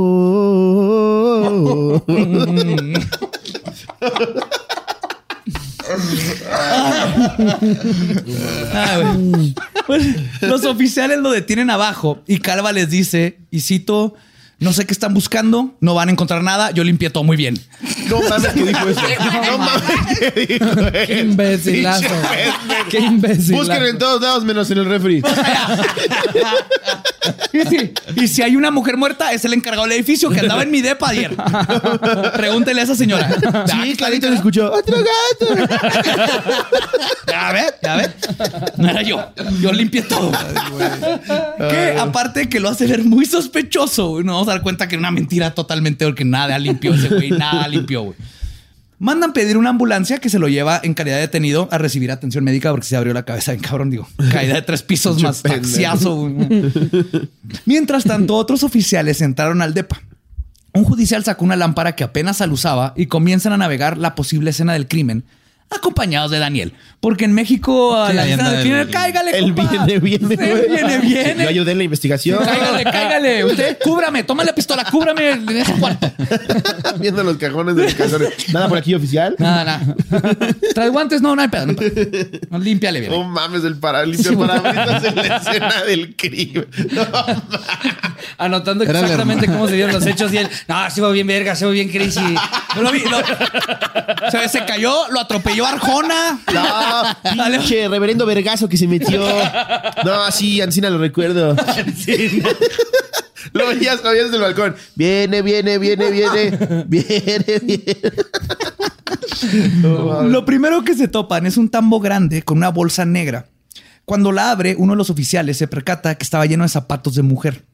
Ah, los oficiales lo detienen abajo y Calva les dice, y cito, no sé qué están buscando, no van a encontrar nada, yo limpié todo muy bien. No mames que dijo eso. <laughs> No mames que dijo Qué eso. pendejo. Qué imbécil. Busquen en todos lados menos en el refri. <laughs> Y si, y si hay una mujer muerta, es el encargado del edificio que andaba en mi depa ayer. Pregúntele a esa señora. Sí, clarito se escuchó. ¡Otro gato! <laughs> Ya ve, ya ve. No era yo. Yo limpié todo. Que aparte de que lo hace ver muy sospechoso, a dar cuenta que era una mentira totalmente porque nada limpió ese güey, nada limpió, güey. Mandan pedir una ambulancia que se lo lleva en calidad de detenido a recibir atención médica porque se abrió la cabeza en cabrón, digo. Caída de tres pisos más taxiazo. Mientras tanto, otros oficiales entraron al DEPA. Un judicial sacó una lámpara que apenas alusaba y comienzan a navegar la posible escena del crimen, acompañados de Daniel. Porque en México a Sí, la anda del crimen, el- cáigale, Él compa. viene, viene, Él güey. viene, viene. Yo ayudé en la investigación. Cáigale, cáigale. Usted, cúbrame, toma la pistola, cúbrame en ese cuarto. <laughs> Viendo los cajones de los calzones. Nada por aquí oficial. Nada, nada. ¿Traes guantes? No, no hay pedo. No, hay pedo. No, límpiale bien. No mames, el paralímpico parabrisas en la escena del crimen. No. Anotando Era exactamente cómo se dieron los hechos y él. No, se va bien verga, se va bien crazy. Lo vi, lo- <laughs> se, se cayó, lo atropelló Arjona. No, pinche reverendo vergazo que se metió. No, sí, Ancina lo recuerdo. <laughs> Lo veías, lo veías desde el balcón. Viene, viene, viene, viene. Viene, viene. Lo primero que se topan es un tambo grande con una bolsa negra. Cuando la abre, uno de los oficiales se percata que estaba lleno de zapatos de mujer.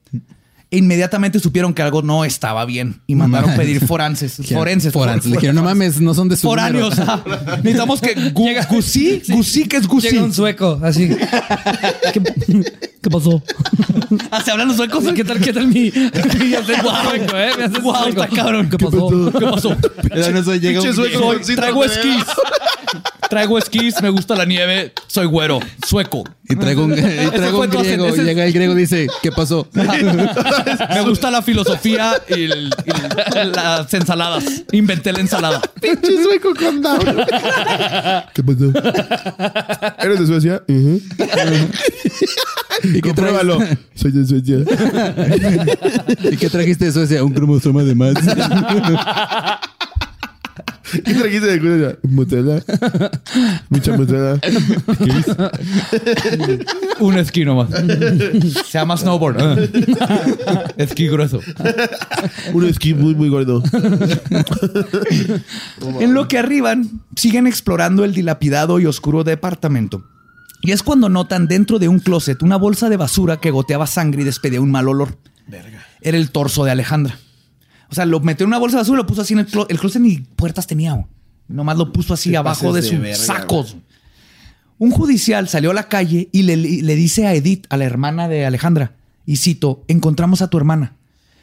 E inmediatamente supieron que algo no estaba bien y mandaron pedir forenses. <laughs> Forenses. Forenses. Le dijeron, no mames, no son de su Foráneos. número". ajá. Necesitamos que Gu- Gusi, Gusi, que es Gusi. Llega un sueco, así. <laughs> ¿Qué, qué pasó? Ah, se hablan los suecos. ¿Qué tal, qué tal mi. <laughs> Mi acento Guau. sueco, eh? Mi acento Guau, sueco. está cabrón. ¿Qué pasó? ¿Qué pasó? Era en eso llega un sueco Soy- traigo esquís. Traigo esquís, me gusta la nieve, soy güero, sueco. y traigo un, y traigo un griego. Y llega el griego y dice, ¿qué pasó? <laughs> Me gusta la filosofía y, el- y las ensaladas. Inventé la ensalada. Pinche sueco con down. ¿Qué pasó? ¿Eres de Suecia? ¿Y qué, Compruébalo. Soy de Suecia. ¿Y qué trajiste de Suecia? Un cromosoma de más. <laughs> ¿Qué trajiste de cuenta? Motela. Mucha motela. ¿Qué dices? Un esquí nomás. Se llama snowboard. Esquí grueso. Un esquí muy, muy gordo. En lo que arriban, siguen explorando el dilapidado y oscuro departamento. Y es cuando notan dentro de un closet una bolsa de basura que goteaba sangre y despedía un mal olor. Era el torso de Alejandra. O sea, lo metió en una bolsa de basura y lo puso así en el, clo- el closet ni puertas tenía. güey. Nomás lo puso así abajo de sus verga, sacos. Un judicial salió a la calle y le, le dice a Edith, a la hermana de Alejandra, y cito, encontramos a tu hermana.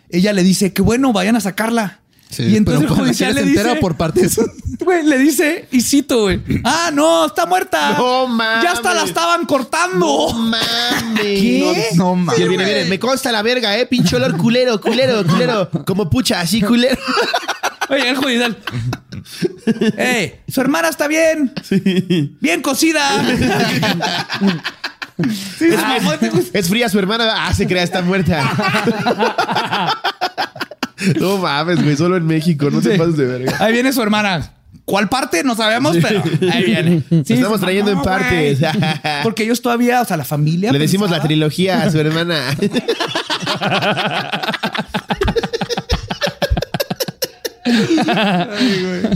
Ella le dice, que bueno, vayan a sacarla. Sí, y entonces pero el judicial le dice, por partes. <laughs> Güey, le dice, y cito, güey. Ah, no, está muerta. No mames. Ya hasta la estaban cortando. No mames. ¿Qué? No mames. Él viene, viene. Me consta la verga, eh. Pinche olor culero, culero, culero. Como pucha, así culero. <laughs> Oye, el judicial. ¡Ey! ¡Su hermana está bien! ¡Bien cocida! <laughs> Es, es fría su hermana. Ah, se crea, está muerta. No mames, güey. Solo en México. No te pases de verga. Ahí viene su hermana. ¿Cuál parte? No sabemos, pero ahí viene. Sí, Estamos trayendo en no, partes. güey. Porque ellos todavía, o sea, la familia. Le decimos la pensaba- trilogía a su hermana. <laughs>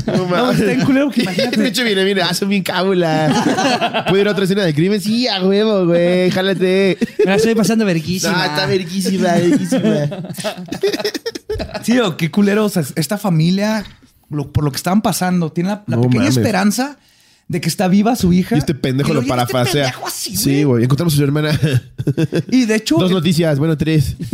No No, mames. está en culero que <laughs> imagínate. De hecho, viene, viene. Ah, son bien cábula. ¿Puedo ir a otra escena de crimen? Sí, a huevo, güey. Jálate. Me la estoy pasando verguísima. Ah, está verguísima, verguísima. Sí, o qué culero. O sea, esta familia, lo- por lo que estaban pasando, tiene la, la No pequeña mames. esperanza de que está viva su hija. Y este pendejo lo este así, Sí, güey. Encontramos a su hermana. Y de hecho. Dos noticias. Bueno, tres. <laughs>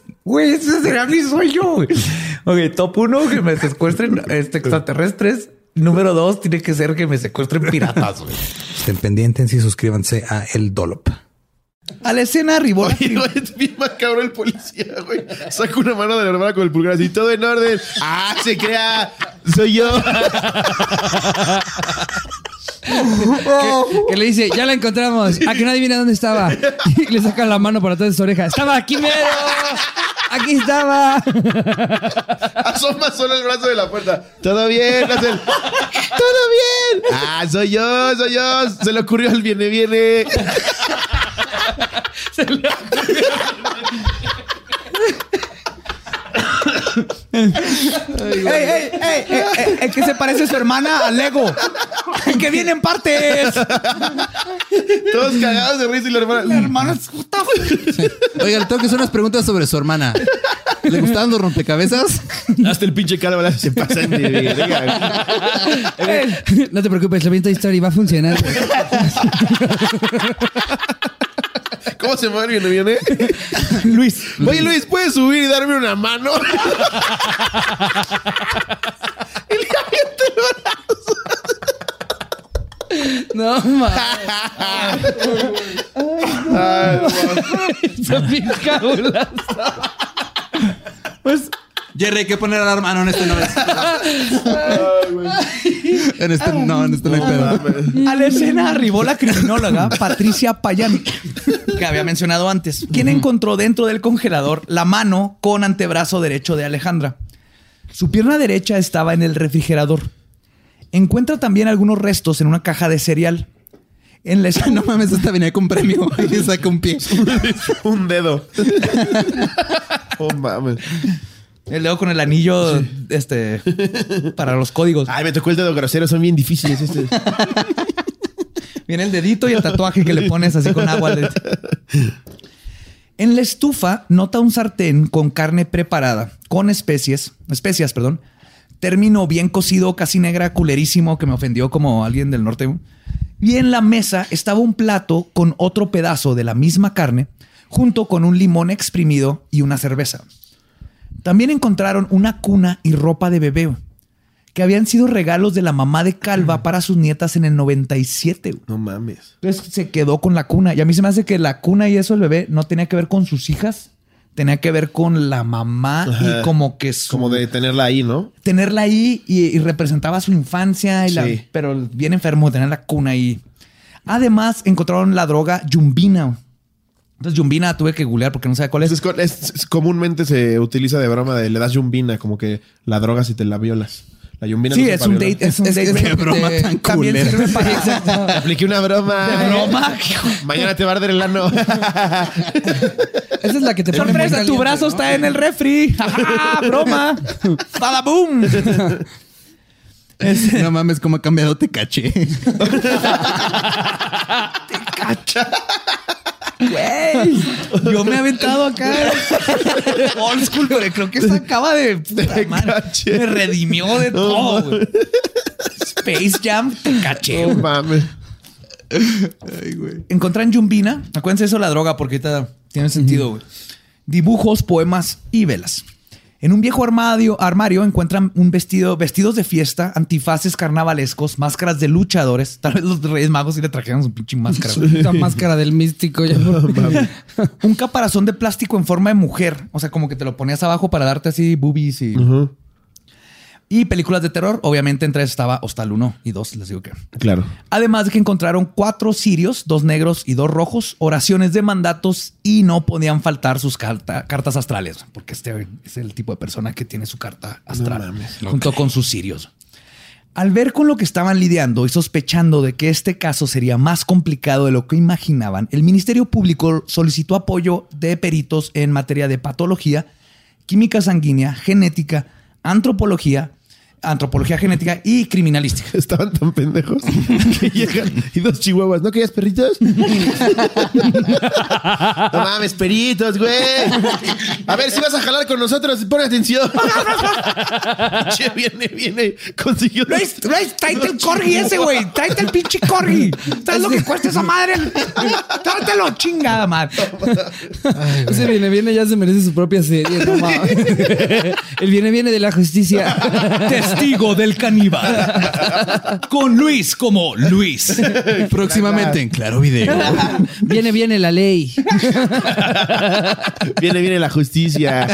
Güey, ese será mi sueño. güey. Ok, top uno, que me secuestren este, extraterrestres. Número dos, tiene que ser que me secuestren piratas. güey. Estén pendientes y suscríbanse a El Dolop. A la escena arribó. Oye, es bien macabro el policía, güey. Saca una mano de la hermana con el pulgar así, todo en orden. Ah, se crea. Soy yo. Que le dice, ya la encontramos. A que no adivina dónde estaba. Y le saca la mano por atrás de su oreja. Estaba aquí mero. Aquí estaba. <laughs> Asoma solo el brazo de la puerta. Todo bien, hace el, Todo bien. Ah, soy yo, soy yo. Se le ocurrió al viene, viene. ¡Ey, ey, ey, ey, ey! El que se parece a su hermana a Lego. El que viene en partes. Todos cagados de risa y la hermana. La hermana es puta. Oiga, le tengo que hacer unas preguntas sobre su hermana. ¿Le gustaban los rompecabezas? Hasta el pinche cara se de verga. No te preocupes, vi en Toy Story. Va a funcionar. ¿Cómo se mueve el viene? <laughs> Luis. Oye, Luis, ¿puedes subir y darme una mano? <laughs> y le avienta el brazo. No, mames. Ay, no. Son <laughs> cabulas. Pues Jerry, hay que poner a mano en este no es. En este no, en este no hay pedo. a la escena arribó la criminóloga Patricia Payán, que había mencionado antes, quien encontró dentro del congelador la mano con antebrazo derecho de Alejandra. Su pierna derecha estaba en el refrigerador. Encuentra también algunos restos en una caja de cereal. En la <laughs> escena No mames, esta venía con premio. <laughs> Y saca un pie. <laughs> Un dedo. oh, mames. El dedo con el anillo, este, para los códigos. Ay, me tocó el dedo grosero, son bien difíciles. <laughs> Viene el dedito y el tatuaje que le pones así con agua. En la estufa nota un sartén con carne preparada, con especies, especias, perdón. Término bien cocido, casi negra, culerísimo, que me ofendió como alguien del norte. Y en la mesa estaba un plato con otro pedazo de la misma carne, junto con un limón exprimido y una cerveza. También encontraron una cuna y ropa de bebé, que habían sido regalos de la mamá de Calva para sus nietas en el 97. güey. No mames. Entonces se quedó con la cuna. Y a mí se me hace que la cuna y eso, el bebé, no tenía que ver con sus hijas. Tenía que ver con la mamá Ajá. y como que su- Como de tenerla ahí, ¿no? tenerla ahí y, y representaba su infancia, y la- Sí. pero bien enfermo de tener la cuna ahí. Además, encontraron la droga yumbina. Entonces, yumbina tuve que googlear porque no sabía cuál es. Es, es- es- comúnmente se utiliza de broma de le das yumbina, como que la drogas y te la violas. La yumbina Sí, no es un date, es un date. es que broma de- tan también culera. sirve para exacto. <laughs> Te apliqué una broma. De broma. Mañana te va a arder el ano. <laughs> Esa es la que te pone Sorpresa, tu caliente, brazo ¿no? está en el refri. <laughs> ¡Broma! ¡Badaboom! No mames, cómo ha cambiado te caché. Güey, yo me he aventado acá. Old school, pero creo que se acaba de. puta madre, me redimió de todo. güey. Space Jam, te caché. No güey. mames. Encontran Yumbina. Acuérdense eso la droga porque ahorita tiene sentido. güey. Dibujos, poemas y velas. En un viejo armario, armario encuentran un vestido, vestidos de fiesta, antifaces carnavalescos, máscaras de luchadores. Tal vez los Reyes Magos sí le trajeron su pinche máscara. La máscara del místico. ya <laughs> un caparazón de plástico en forma de mujer. O sea, como que te lo ponías abajo para darte así boobies y. Y películas de terror. Obviamente, entre esas estaba Hostal 1 y 2. Les digo que. Claro. Además de que encontraron cuatro sirios, dos negros y dos rojos, oraciones de mandatos y no podían faltar sus carta- cartas astrales, porque este es el tipo de persona que tiene su carta astral junto con sus sirios. Al ver con lo que estaban lidiando y sospechando de que este caso sería más complicado de lo que imaginaban, el Ministerio Público solicitó apoyo de peritos en materia de patología, química sanguínea, genética, antropología, antropología genética y criminalística. <laughs> Estaban tan pendejos <laughs> que llegan y dos chihuahuas. ¿No querías perritos? <laughs> no mames, peritos, güey. A ver, si vas a jalar con nosotros, pon atención. che, viene, viene. Consiguió. Luis, Luis, tráete el corgi ese, güey. Tráete el pinche corgi. ¿Sabes lo que cuesta esa madre? Trátelo, chingada madre. Ese viene, viene, ya se merece su propia serie. no mames. El viene, viene de la justicia. Testigo del caníbal. Con Luis como Luis. Próximamente en Claro Video. Viene, viene la ley. Viene, viene la justicia.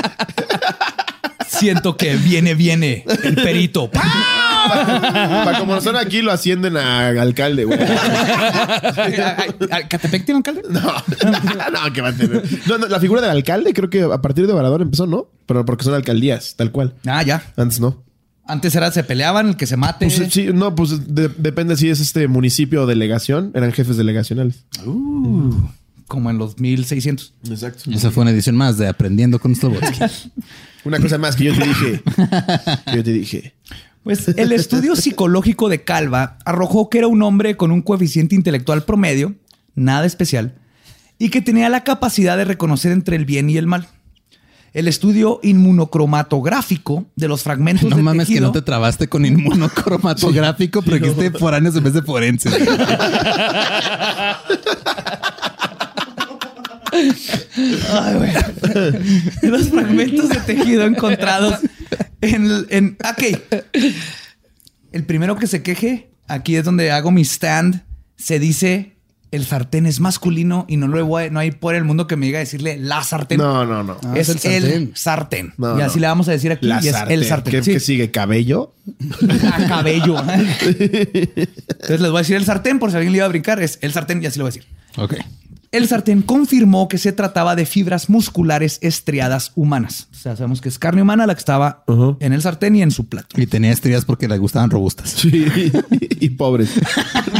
Siento que viene, viene el perito. Para como son aquí, lo ascienden a alcalde, güey. ¿Catepec tiene alcalde? No, no, que va a tener. No, no, la figura del alcalde creo que a partir de Obrador empezó, ¿no? Pero porque son alcaldías, tal cual. Ah, ya. Antes no. Antes era, se peleaban, el que se mate. Pues sí, no, pues de- depende si es este municipio o delegación. Eran jefes delegacionales. Como en los 1600. Exacto. Esa fue una edición más de Aprendiendo con Slobotsky. <laughs> Una cosa más que yo te dije. Que <laughs> yo te dije. Pues el estudio psicológico de Calva arrojó que era un hombre con un coeficiente intelectual promedio, nada especial, y que tenía la capacidad de reconocer entre el bien y el mal. El estudio inmunocromatográfico de los fragmentos No de mames que tejido- no te trabaste con inmunocromatográfico, <laughs> pero que esté foráneos en vez de forenses. Ay, güey. <laughs> Los fragmentos de tejido encontrados en, en. Ok. El primero que se queje, aquí es donde hago mi stand. Se dice el sartén es masculino y no, lo voy- no hay por el mundo que me diga decirle la sartén. No, no, no. Ah, es, es el el sartén. sartén. No, y así no. le vamos a decir aquí. La y es sartén. el sartén. ¿Qué, Sí. qué sigue? ¿Cabello? <laughs> Ah, cabello. <laughs> Entonces les voy a decir el sartén por si alguien le iba a brincar. Es el sartén y así lo voy a decir. Ok. El sartén confirmó que se trataba de fibras musculares estriadas humanas. O sea, sabemos que es carne humana la que estaba en el sartén y en su plato. Y tenía estrías porque le gustaban robustas. Sí. <laughs> Y pobres.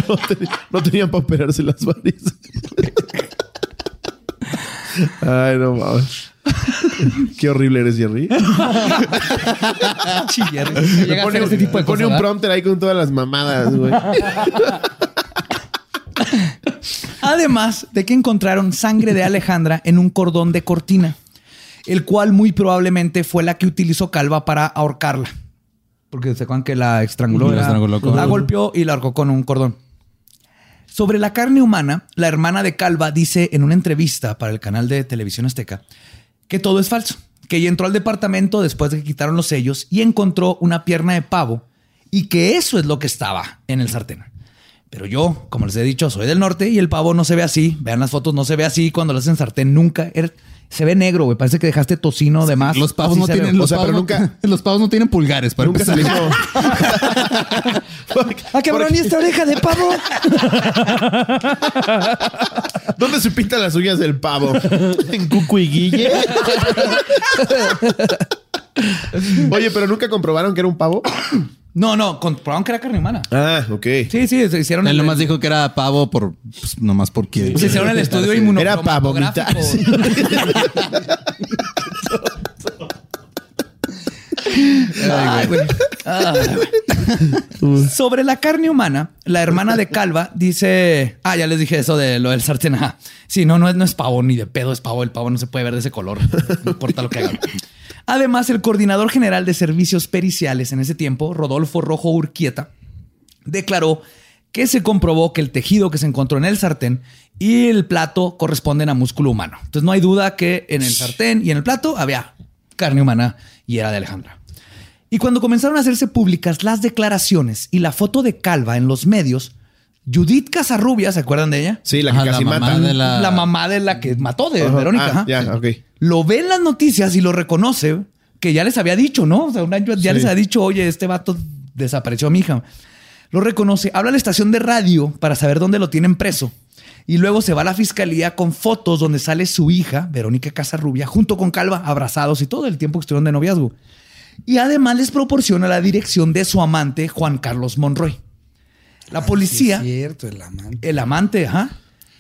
No, ten- no tenían para operarse las varices. Ay, no mames. Qué horrible eres, Jerry. <laughs> Sí, Jerry. Pone, hacer ese tipo de le pone cosas, un prompter ahí con todas las mamadas, güey. <laughs> Además de que encontraron sangre de Alejandra en un cordón de cortina, el cual muy probablemente fue la que utilizó Calva para ahorcarla. Porque se acuerdan que la estranguló, La estranguló con- la golpeó y la ahorcó con un cordón. Sobre la carne humana, la hermana de Calva dice en una entrevista para el canal de televisión azteca que todo es falso, que ella entró al departamento después de que quitaron los sellos y encontró una pierna de pavo y que eso es lo que estaba en el sartén. Pero yo, como les he dicho, soy del norte y el pavo no se ve así. Vean las fotos, no se ve así cuando lo hacen sartén nunca. Er- Se ve negro, güey. Parece que dejaste tocino de más. Los pavos Así no ve. tienen, los, O sea, pavos pero nunca- <laughs> los pavos no tienen pulgares para Nunca empezar. Ah, cabrón, ¿y esta oreja de pavo? <laughs> ¿Dónde se pintan las uñas del pavo? <laughs> ¿En Cucu y Guille? Oye, pero nunca comprobaron que era un pavo. No, no, comprobaron que era carne humana. Ah, ok. Sí, sí, se hicieron Él el, nomás dijo que era pavo por pues, nomás porque se hicieron el estudio Era para vomitar. inmunográfico. Ay, güey. Ay, güey. Sobre la carne humana, la hermana de Calva dice. Ah, ya les dije eso de lo del sartén. Ajá. Sí, no, no es, no es pavo ni de pedo, es pavo. El pavo no se puede ver de ese color. No importa lo que hagan. Además, el coordinador general de servicios periciales en ese tiempo, Rodolfo Rojo Urquieta, declaró que se comprobó que el tejido que se encontró en el sartén y el plato corresponden a músculo humano. Entonces no hay duda que en el sartén y en el plato había carne humana y era de Alejandra. Y cuando comenzaron a hacerse públicas las declaraciones y la foto de Calva en los medios, Judith Casarrubia, ¿se acuerdan de ella? Sí, la que Ajá, casi la mamá mata. de la- La mamá de la que mató de Ajá. Verónica. Ah, ya, ok. Lo ve en las noticias y lo reconoce, que ya les había dicho, ¿no? O sea, un año ya Sí. les había dicho, oye, este vato desapareció a mi hija. Lo reconoce, habla a la estación de radio para saber dónde lo tienen preso. Y luego se va a la fiscalía con fotos donde sale su hija, Verónica Casarrubia, junto con Calva, abrazados y todo el tiempo que estuvieron de noviazgo. Y además les proporciona la dirección de su amante, Juan Carlos Monroy. La policía Es cierto, el amante. el amante, ajá.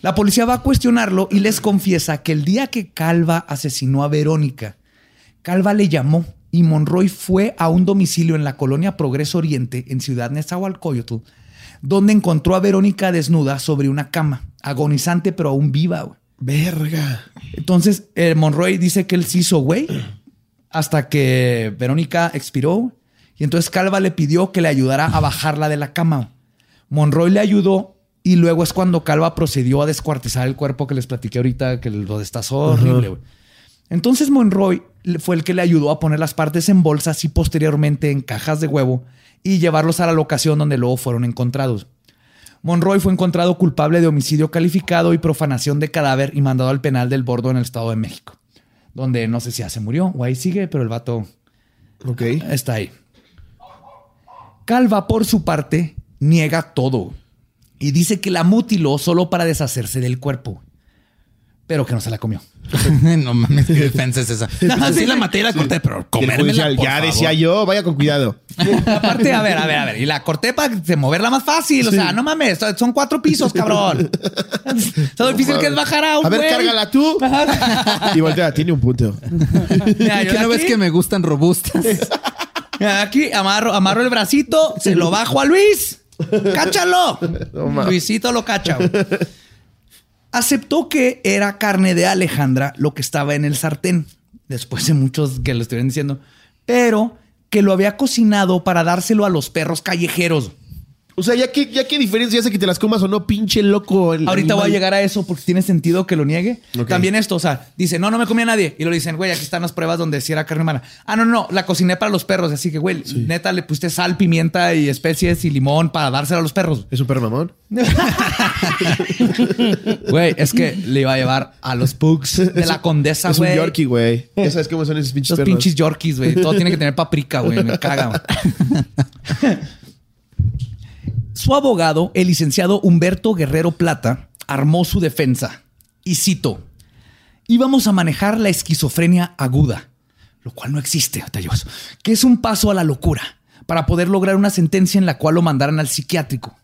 La policía va a cuestionarlo y les confiesa que el día que Calva asesinó a Verónica, Calva le llamó y Monroy fue a un domicilio en la colonia Progreso Oriente, en Ciudad Nezahualcóyotl, donde encontró a Verónica desnuda sobre una cama, agonizante pero aún viva. güey. Verga. Entonces, eh, Monroy dice que él se hizo güey hasta que Verónica expiró. Y entonces Calva le pidió que le ayudara a bajarla de la cama. Monroy le ayudó y luego es cuando Calva procedió a descuartizar el cuerpo que les platiqué ahorita, que lo destazó horrible. Entonces Monroy fue el que le ayudó a poner las partes en bolsas y posteriormente en cajas de huevo y llevarlos a la locación donde luego fueron encontrados. Monroy fue encontrado culpable de homicidio calificado y profanación de cadáver y mandado al penal del Bordo en el Estado de México, donde no sé si ya se murió o ahí sigue, pero el vato Ok. está ahí. Calva, por su parte, niega todo y dice que la mutiló solo para deshacerse del cuerpo, pero que no se la comió. <laughs> no mames, qué defensa es esa. <laughs> Así la maté y la corté, pero comérmela, por ya favor. decía yo, vaya con cuidado. Aparte, a ver, a ver, a ver. Y la corté para moverla más fácil. O sea, no mames, son cuatro pisos, cabrón. <laughs> Lo difícil que es bajar a un A ver, güey. cárgala tú. Y voltea, tiene un punto. Mira, yo ¿Qué no ves que me gustan robustas? Mira, Aquí amarro, amarro el bracito, se lo bajo a Luis. ¡Cáchalo! <laughs> Luisito lo cacha. güey. Aceptó que era carne de Alejandra lo que estaba en el sartén, después de muchos que lo estuvieron diciendo, pero que lo había cocinado para dárselo a los perros callejeros. O sea, ya que, ya qué diferencia hace que te las comas o no, pinche loco. el Ahorita voy a animal. llegar a eso porque tiene sentido que lo niegue. También esto, o sea, dice, no, no me comía nadie. Y lo dicen, güey, aquí están las pruebas donde sí era carne humana. Ah, no, no, la cociné para los perros. Así que, güey, neta, le pusiste sal, pimienta y especies y limón para dársela a los perros. ¿Es un perro mamón? <laughs> Güey, es que le iba a llevar a los pugs de la condesa, Es un güey. Yorkie, güey. Ya sabes cómo son esos pinches Los perros. pinches Yorkies, güey. Todo tiene que tener paprika, güey. Me caga. <laughs> Su abogado, el licenciado Humberto Guerrero Plata, armó su defensa. Y cito: Íbamos a manejar la esquizofrenia aguda, lo cual no existe, que es un paso a la locura para poder lograr una sentencia en la cual lo mandaran al psiquiátrico.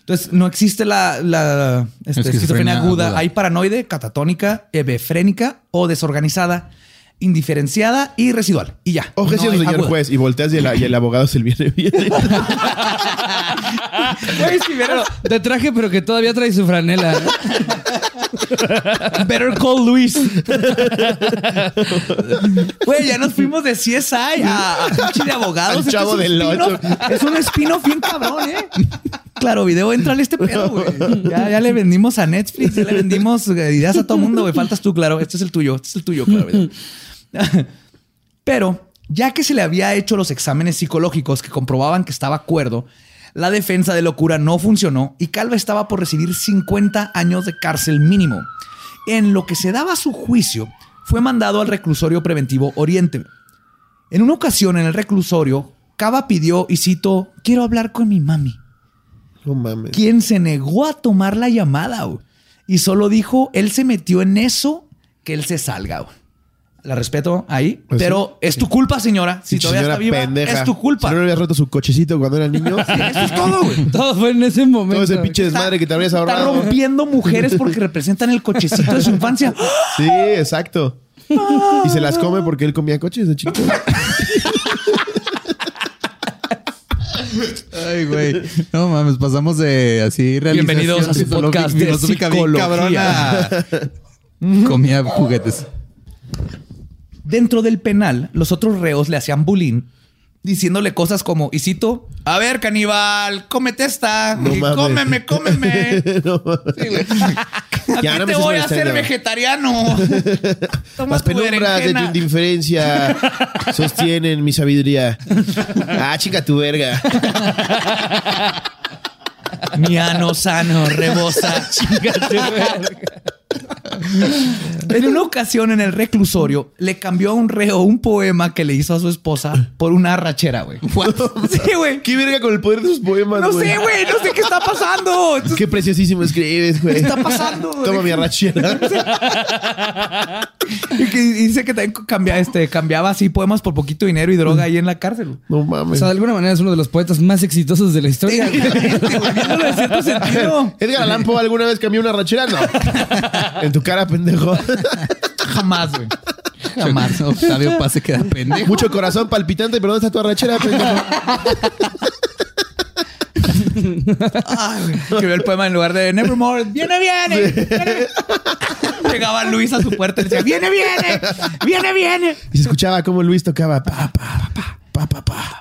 Entonces, no existe la, la este, Esquizofrenia esquizofrenia aguda. aguda. Hay paranoide, catatónica, hebefrénica o desorganizada. Indiferenciada y residual. Y ya. Objeción, No señor aguda. juez. Y volteas y el, y el abogado se viene bien. Güey, De traje, pero que todavía trae su franela. Better call Luis. Güey, ya nos fuimos de CSI a, a de abogados. Chavo es un del. Es un spin-off bien cabrón, ¿eh? Claro, video, entrale este pedo, güey. Ya, ya le vendimos a Netflix, ya le vendimos eh, ideas a todo mundo, güey. Faltas tú, claro. Este es el tuyo, este es el tuyo, claro. video. <laughs> Pero, ya que se le había hecho los exámenes psicológicos que comprobaban que estaba cuerdo, la defensa de locura no funcionó y Calva estaba por recibir 50 años de cárcel mínimo. En lo que se daba su juicio, fue mandado al reclusorio preventivo Oriente. En una ocasión en el reclusorio, Cava pidió, y cito, quiero hablar con mi mami, No mames. quien se negó a tomar la llamada y solo dijo, él se metió en eso, que él se salga. La respeto ahí, Pues pero es tu culpa, señora. Si Sí, todavía señora está viva, pendeja. es tu culpa. Si no le habías roto su cochecito cuando era niño. Eso es todo, güey. <laughs> Todo fue en ese momento. Todo ese pinche desmadre que te habrías Está ahorrado. rompiendo mujeres porque <laughs> representan el cochecito de su infancia. <laughs> Sí, exacto. Y se las come porque él comía coches de chiquito. Ay, güey. No mames, pasamos de así realización Bienvenidos a su podcast de bien psicología. cabrona. Comía juguetes. Dentro del penal, los otros reos le hacían bullying diciéndole cosas como, y cito, a ver, caníbal, cómete esta. No Y cómeme, cómeme. <laughs> No. Sí, Ya, no te voy a hacer vegetariano. <laughs> Toma Las tu penumbras de tu indiferencia <laughs> sostienen mi sabiduría. Ah, chica tu verga. Mi ano sano rebosa. Chíngate, verga. <laughs> En una ocasión en el reclusorio, le cambió a un reo un poema que le hizo a su esposa por una arrachera, güey. <laughs> Sí, güey. ¿Qué verga con el poder de sus poemas, No sé, güey. No sé qué está pasando. Qué preciosísimo escribes, güey. ¿Qué está pasando? güey? Toma mi arrachera. <laughs> Y que dice que también cambia, este, cambiaba así poemas por poquito dinero y droga ahí en la cárcel. güey. No O mames. sea, de alguna manera es uno de los poetas más exitosos de la historia. Viéndolo en cierto sentido. Edgar Allan Poe alguna vez cambió una arrachera? No. <laughs> En tu cara, pendejo. <laughs> Jamás, güey. Jamás. Octavio Paz se queda pendejo. Mucho corazón palpitante, pero ¿dónde está tu arrachera, pendejo? Ay. Escribió el poema en lugar de Nevermore. ¡Viene, viene! viene". <laughs> Llegaba Luis a su puerta y decía, ¡Viene, viene! ¡Viene, viene! Y se escuchaba como Luis tocaba pa, pa, pa, pa, pa, pa.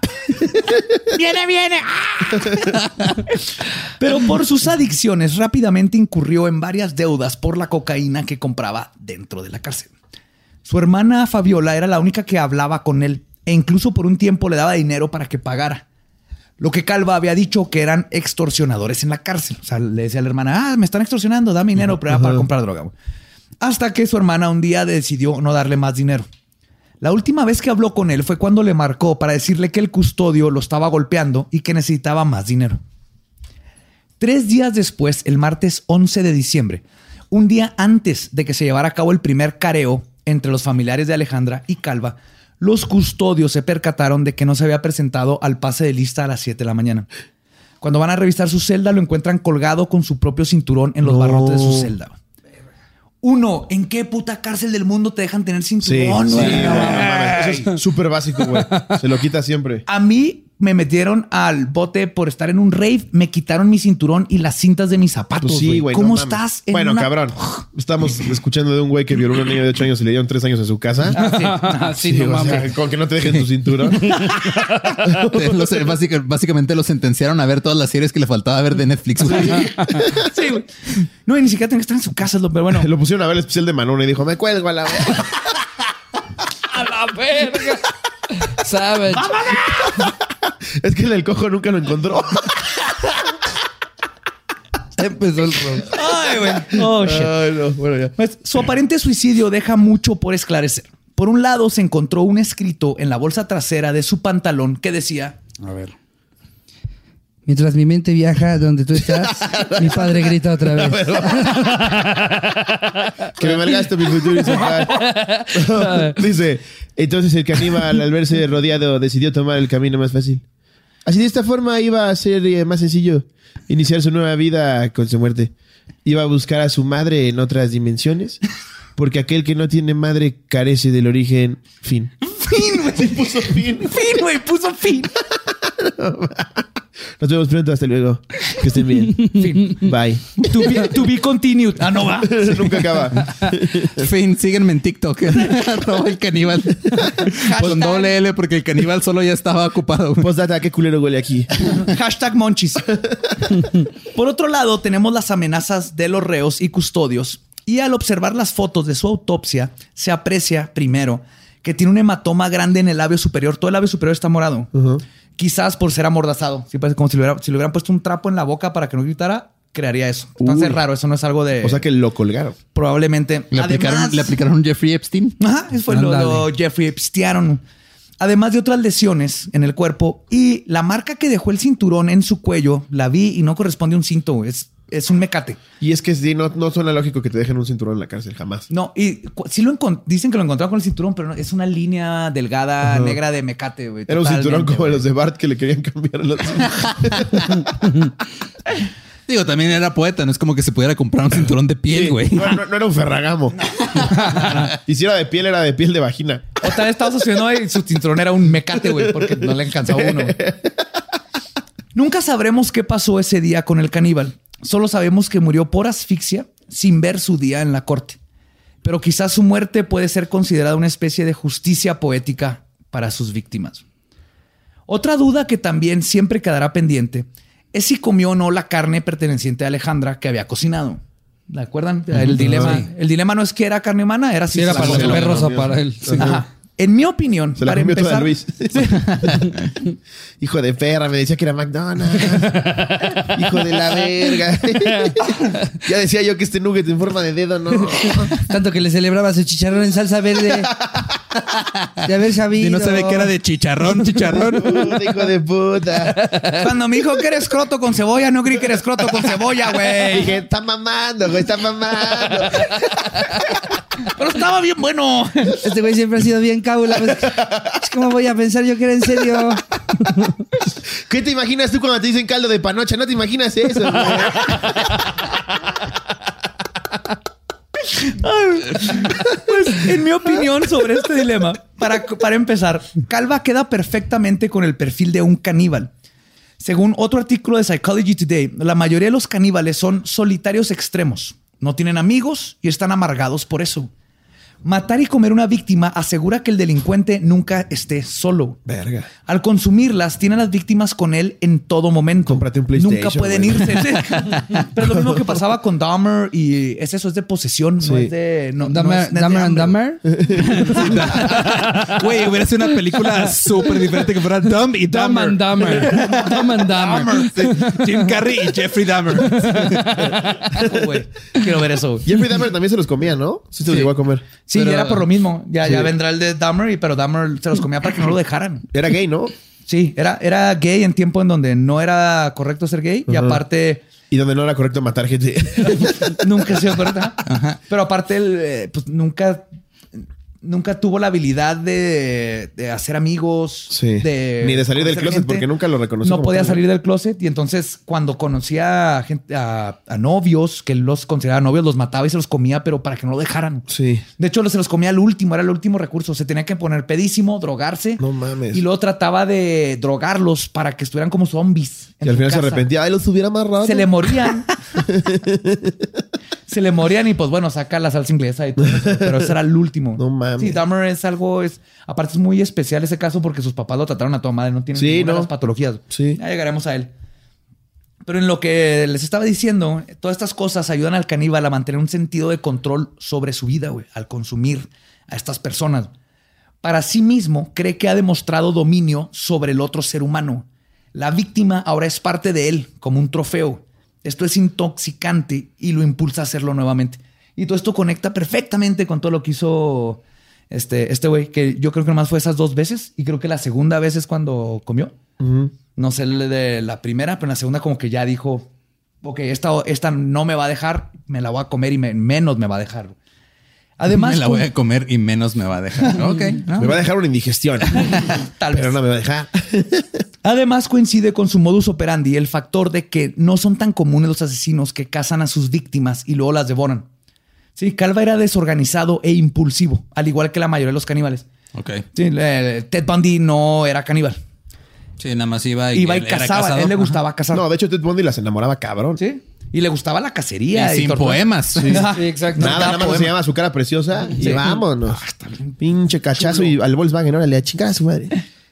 ¡Viene, viene! <laughs> Pero por sus adicciones rápidamente incurrió en varias deudas por la cocaína que compraba dentro de la cárcel. Su hermana Fabiola era la única que hablaba con él e incluso por un tiempo le daba dinero para que pagara. Lo que Calva había dicho que eran extorsionadores en la cárcel. O sea, le decía a la hermana, ah, me están extorsionando, dame dinero pero era para comprar droga. güey". Hasta que su hermana un día decidió no darle más dinero. La última vez que habló con él fue cuando le marcó para decirle que el custodio lo estaba golpeando y que necesitaba más dinero. Tres días después, el martes 11 de diciembre, un día antes de que se llevara a cabo el primer careo entre los familiares de Alejandra y Calva, los custodios se percataron de que no se había presentado al pase de lista a las 7 de la mañana. Cuando van a revisar su celda, lo encuentran colgado con su propio cinturón en los No. barrotes de su celda. Uno, ¿en qué puta cárcel del mundo te dejan tener Sí, cinturón? sí, güey? no. Eso es súper básico, güey. Se lo quita siempre. A mí me metieron al bote por estar en un rave, me quitaron mi cinturón y las cintas de mis zapatos. Pues sí, güey. ¿Cómo no estás? en Bueno, una- cabrón. Estamos escuchando de un güey que violó a una niña de 8 años y le dieron 3 años en su casa. Ah, sí. Ah, sí, no o sea, mames. con que no te dejen tu cinturón. <laughs> Los- básica- básicamente lo sentenciaron a ver todas las series que le faltaba ver de Netflix. güey. Sí, güey. No, y ni siquiera tengo que estar en su casa, pero bueno. Lo pusieron a ver el especial de Manona y dijo, me cuelgo a la verga". <laughs> A la verga. Savage. Es que el del cojo nunca lo encontró. <laughs> Empezó el. Ay, güey. Oh, shit. Ay, no. Bueno, ya. Pues, su aparente suicidio deja mucho por esclarecer. Por un lado, se encontró un escrito en la bolsa trasera de su pantalón que decía: A ver. Mientras mi mente viaja donde tú estás, <laughs> mi padre grita otra vez. <laughs> Que me malgasto mi futuro y. Dice, entonces el caníbal al verse rodeado decidió tomar el camino más fácil. Así de esta forma iba a ser eh, más sencillo iniciar su nueva vida con su muerte. Iba a buscar a su madre en otras dimensiones Porque aquel que no tiene madre carece del origen fin. Fin, güey. Puso fin. Fin, güey. Puso fin. <laughs> <laughs> Nos vemos pronto. Hasta luego. Que estén bien. Fin. Bye. To be, to be continued. Ah, no va. <laughs> Nunca acaba. Fin, síguenme en TikTok. <laughs> Arroba el caníbal. Con doble L porque el caníbal solo ya estaba ocupado. Postdata, qué culero huele aquí. Hashtag monchis. Por otro lado, tenemos las amenazas de los reos y custodios. Y al observar las fotos de su autopsia, se aprecia primero que tiene un hematoma grande en el labio superior. Todo el labio superior está morado. Quizás por ser amordazado. Sí, parece como si le, hubiera- si le hubieran puesto un trapo en la boca para que no gritara, crearía eso. Entonces Uy. es raro. Eso no es algo de. O sea que lo colgaron. probablemente. Le aplicaron, Además- le aplicaron Jeffrey Epstein. Ajá, eso fue lo, lo Jeffrey Epstein. Además de otras lesiones en el cuerpo y la marca que dejó el cinturón en su cuello, la vi y no corresponde a un cinto, es, es un mecate. Y es que sí, no, no suena lógico que te dejen un cinturón en la cárcel jamás. No, y sí lo dicen que lo encontraron con el cinturón, pero no, es una línea delgada Ajá. negra de mecate, güey. Era un cinturón como los de Bart que le querían cambiar a los. <laughs> Digo, también era poeta. No es como que se pudiera comprar un cinturón de piel, Sí, güey. No, no- no era un ferragamo. <laughs> y si era de piel, era de piel de vagina. O tal vez estaba sucediendo y su cinturón era un mecate, güey, porque no le alcanzaba uno. <laughs> Nunca sabremos qué pasó ese día con el caníbal. Solo sabemos que murió por asfixia sin ver su día en la corte. Pero quizás su muerte puede ser considerada una especie de justicia poética para sus víctimas. Otra duda que también siempre quedará pendiente es si comió o no la carne perteneciente a Alejandra que había cocinado. ¿De acuerdan? El dilema, el dilema no es que era carne humana, era si Sí, era para los perros o para él. Sí. Ajá. En mi opinión, Se la para comió toda empezar, Luis. <laughs> <laughs> Hijo de perra, me decía que era McDonald's. <laughs> Hijo de la verga. ya decía yo que este nugget en forma de dedo no. Tanto que le celebraba su chicharrón en salsa verde. De haber sabido. Y no se ve que era de chicharrón, <laughs> chicharrón. Puta, <laughs> hijo de puta. Cuando me dijo que eres croto con cebolla, no creí que eres croto con cebolla, güey. Dije, está mamando, güey, está mamando. Pero estaba bien bueno. Este güey siempre ha sido bien cábula. pues, ¿Cómo voy a pensar yo que era en serio? ¿Qué te imaginas tú cuando te dicen caldo de panocha? No te imaginas eso, güey. Pues, en mi opinión sobre este dilema, para, para empezar, Calva queda perfectamente con el perfil de un caníbal. Según otro artículo de Psychology Today, la mayoría de los caníbales son solitarios extremos. No tienen amigos y están amargados por eso. Matar y comer una víctima asegura que el delincuente nunca esté solo. Verga. Al consumirlas, tiene a las víctimas con él en todo momento. Cómprate un PlayStation, Nunca pueden güey. irse. Sí. <laughs> Pero es lo mismo que pasaba con Dahmer y es eso, es de posesión, no Sí. es de. No, Dahmer, no Dahmer and hambre. Dahmer. <laughs> Güey, hubiera sido una película súper diferente que fuera Dumb y Dumb Dumber. and Dahmer. Dumb and Dahmer. Sí, Jim Carrey y Jeffrey Dahmer. Oh, <laughs> güey. Quiero ver eso. Jeffrey Dahmer también se los comía, ¿no? Sí, se los llegó a comer. Sí, Pero- era por lo mismo. Ya, Sí. ya vendrá el de Dahmer, pero Dahmer se los comía para que no lo dejaran. Era gay, ¿no? Sí, era, era gay en tiempo en donde no era correcto ser gay y aparte Y donde no era correcto matar gente. <laughs> nunca correcto. Ajá. Pero aparte él eh, pues nunca nunca tuvo la habilidad de, de hacer amigos, Sí. de Ni de salir del closet, porque nunca lo reconoció No podía salir del closet y entonces cuando conocía a, gente, a, a novios que él los consideraba novios, los mataba y se los comía, pero para que no lo dejaran. Sí. De hecho, se los comía al último, era el último recurso. Se tenía que poner pedísimo, drogarse. No mames. Y luego trataba de drogarlos para que estuvieran como zombies. Y al final se arrepentía. Ay, los hubiera amarrado. Se le morían. <laughs> se le morían y pues bueno, saca la salsa inglesa y todo eso. <laughs> Pero ese era el último. No mames. Sí, Dahmer es algo, es, aparte es muy especial ese caso porque sus papás lo trataron a toda madre, no tiene Sí, ninguna de ¿no? las patologías. Sí. Ya llegaremos a él. Pero en lo que les estaba diciendo, todas estas cosas ayudan al caníbal a mantener un sentido de control sobre su vida, güey, al consumir a estas personas. Para sí mismo, cree que ha demostrado dominio sobre el otro ser humano. La víctima ahora es parte de él, como un trofeo. Esto es intoxicante y lo impulsa a hacerlo nuevamente. Y todo esto conecta perfectamente con todo lo que hizo este este güey, que yo creo que nomás fue esas dos veces. Y creo que la segunda vez es cuando comió. No sé de la primera, pero en la segunda como que ya dijo, ok, esta, esta no me va a dejar, me la voy a comer y me- menos me va a dejar. Además, <laughs> me la voy a comer y menos me va a dejar. Ok. <laughs> ¿no? Me va a dejar una indigestión. <laughs> tal pero vez. no me va a dejar. Además coincide con su modus operandi el factor de que no son tan comunes los asesinos que cazan a sus víctimas y luego las devoran. Sí, Calva era desorganizado e impulsivo, al igual que la mayoría de los caníbales. Ok. Sí, le- Ted Bundy no era caníbal. Sí, nada más iba y, Iba y cazaba. A él le Ajá. gustaba cazar. No, de hecho, Ted Bundy las enamoraba cabrón. Sí. Y le gustaba la cacería. Y sin torturar. poemas. Sí, exacto. Nada, nada más Poema. se llama su cara preciosa y Sí. vámonos. Pinche cachazo y al Volkswagen, órale, a chingar a su madre.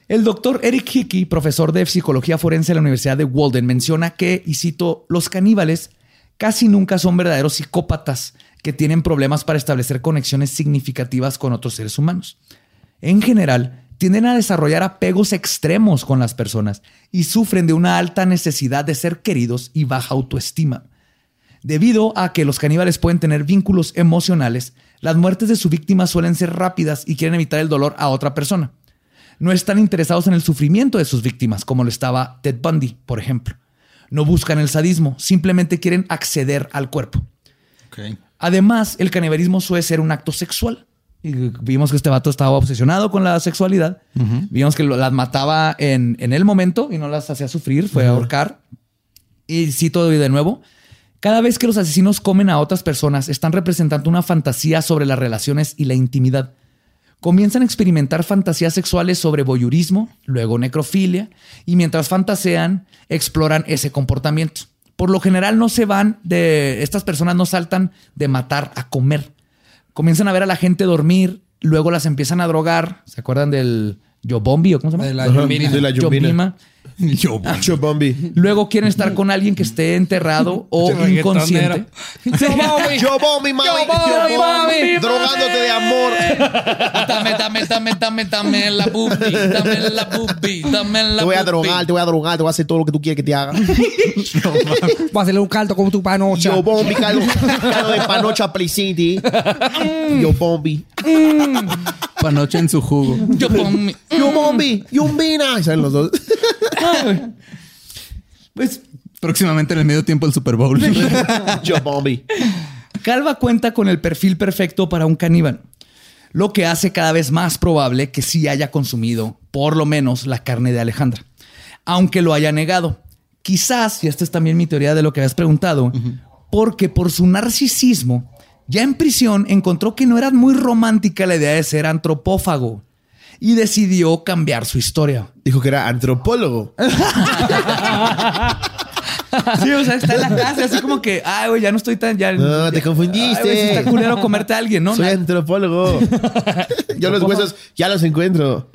El doctor Eric Hickey, profesor de psicología forense en la Universidad de Walden, menciona que, y cito, los caníbales casi nunca son verdaderos psicópatas que tienen problemas para establecer conexiones significativas con otros seres humanos. En general, tienden a desarrollar apegos extremos con las personas y sufren de una alta necesidad de ser queridos y baja autoestima. Debido a que los caníbales pueden tener vínculos emocionales, las muertes de su víctima suelen ser rápidas y quieren evitar el dolor a otra persona. No están interesados en el sufrimiento de sus víctimas, como lo estaba Ted Bundy, por ejemplo. No buscan el sadismo, simplemente quieren acceder al cuerpo. Además, el canibalismo suele ser un acto sexual. Y vimos que este vato estaba obsesionado con la sexualidad. Vimos que lo- las mataba en, en el momento y no las hacía sufrir, fue a ahorcar. Y cito de nuevo, cada vez que los asesinos comen a otras personas, están representando una fantasía sobre las relaciones y la intimidad. Comienzan a experimentar fantasías sexuales sobre voyurismo, luego necrofilia, y mientras fantasean, exploran ese comportamiento. Por lo general no se van de... Estas personas no saltan de matar a comer. Comienzan a ver a la gente dormir, luego las empiezan a drogar. ¿Se acuerdan del Yobombi o cómo se llama? De la Yombina. de la Yombina. Yobima. <laughs> Yo, Acho Bombi. Luego quieren estar con alguien que esté enterrado <laughs> o inconsciente. <laughs> Yo Bombi, mami. Yo Bombi, Drogándote de amor. Dame, dame, dame, dame, dame la dame la dame la Te voy a drogar, te voy a drogar, te voy a hacer todo lo que tú quieres que te haga. Voy a hacerle un caldo como tu panocha. Yo Bombi, caldo, caldo de panocha Plicity. Yo Bombi. Panoche en su jugo. Yo Bombi. Yo Bombi. Yumbina. Y salen los dos. <laughs> Pues Próximamente en el medio tiempo del Super Bowl. <laughs> Yo Bombi. Calva cuenta con el perfil perfecto para un caníbal, lo que hace cada vez más probable que sí haya consumido por lo menos la carne de Alejandra, aunque lo haya negado. Quizás, y esta es también mi teoría de lo que habías preguntado, porque por su narcisismo, ya en prisión encontró que no era muy romántica la idea de ser antropófago y decidió cambiar su historia. Dijo que era antropólogo. <laughs> Sí, o sea, está en la casa, así como que, ay, güey, ya no estoy tan. Ya, No, te confundiste. Ay, güey, sí está culero comerte a alguien, ¿no? Soy antropólogo. <laughs> Yo los huesos ya los encuentro.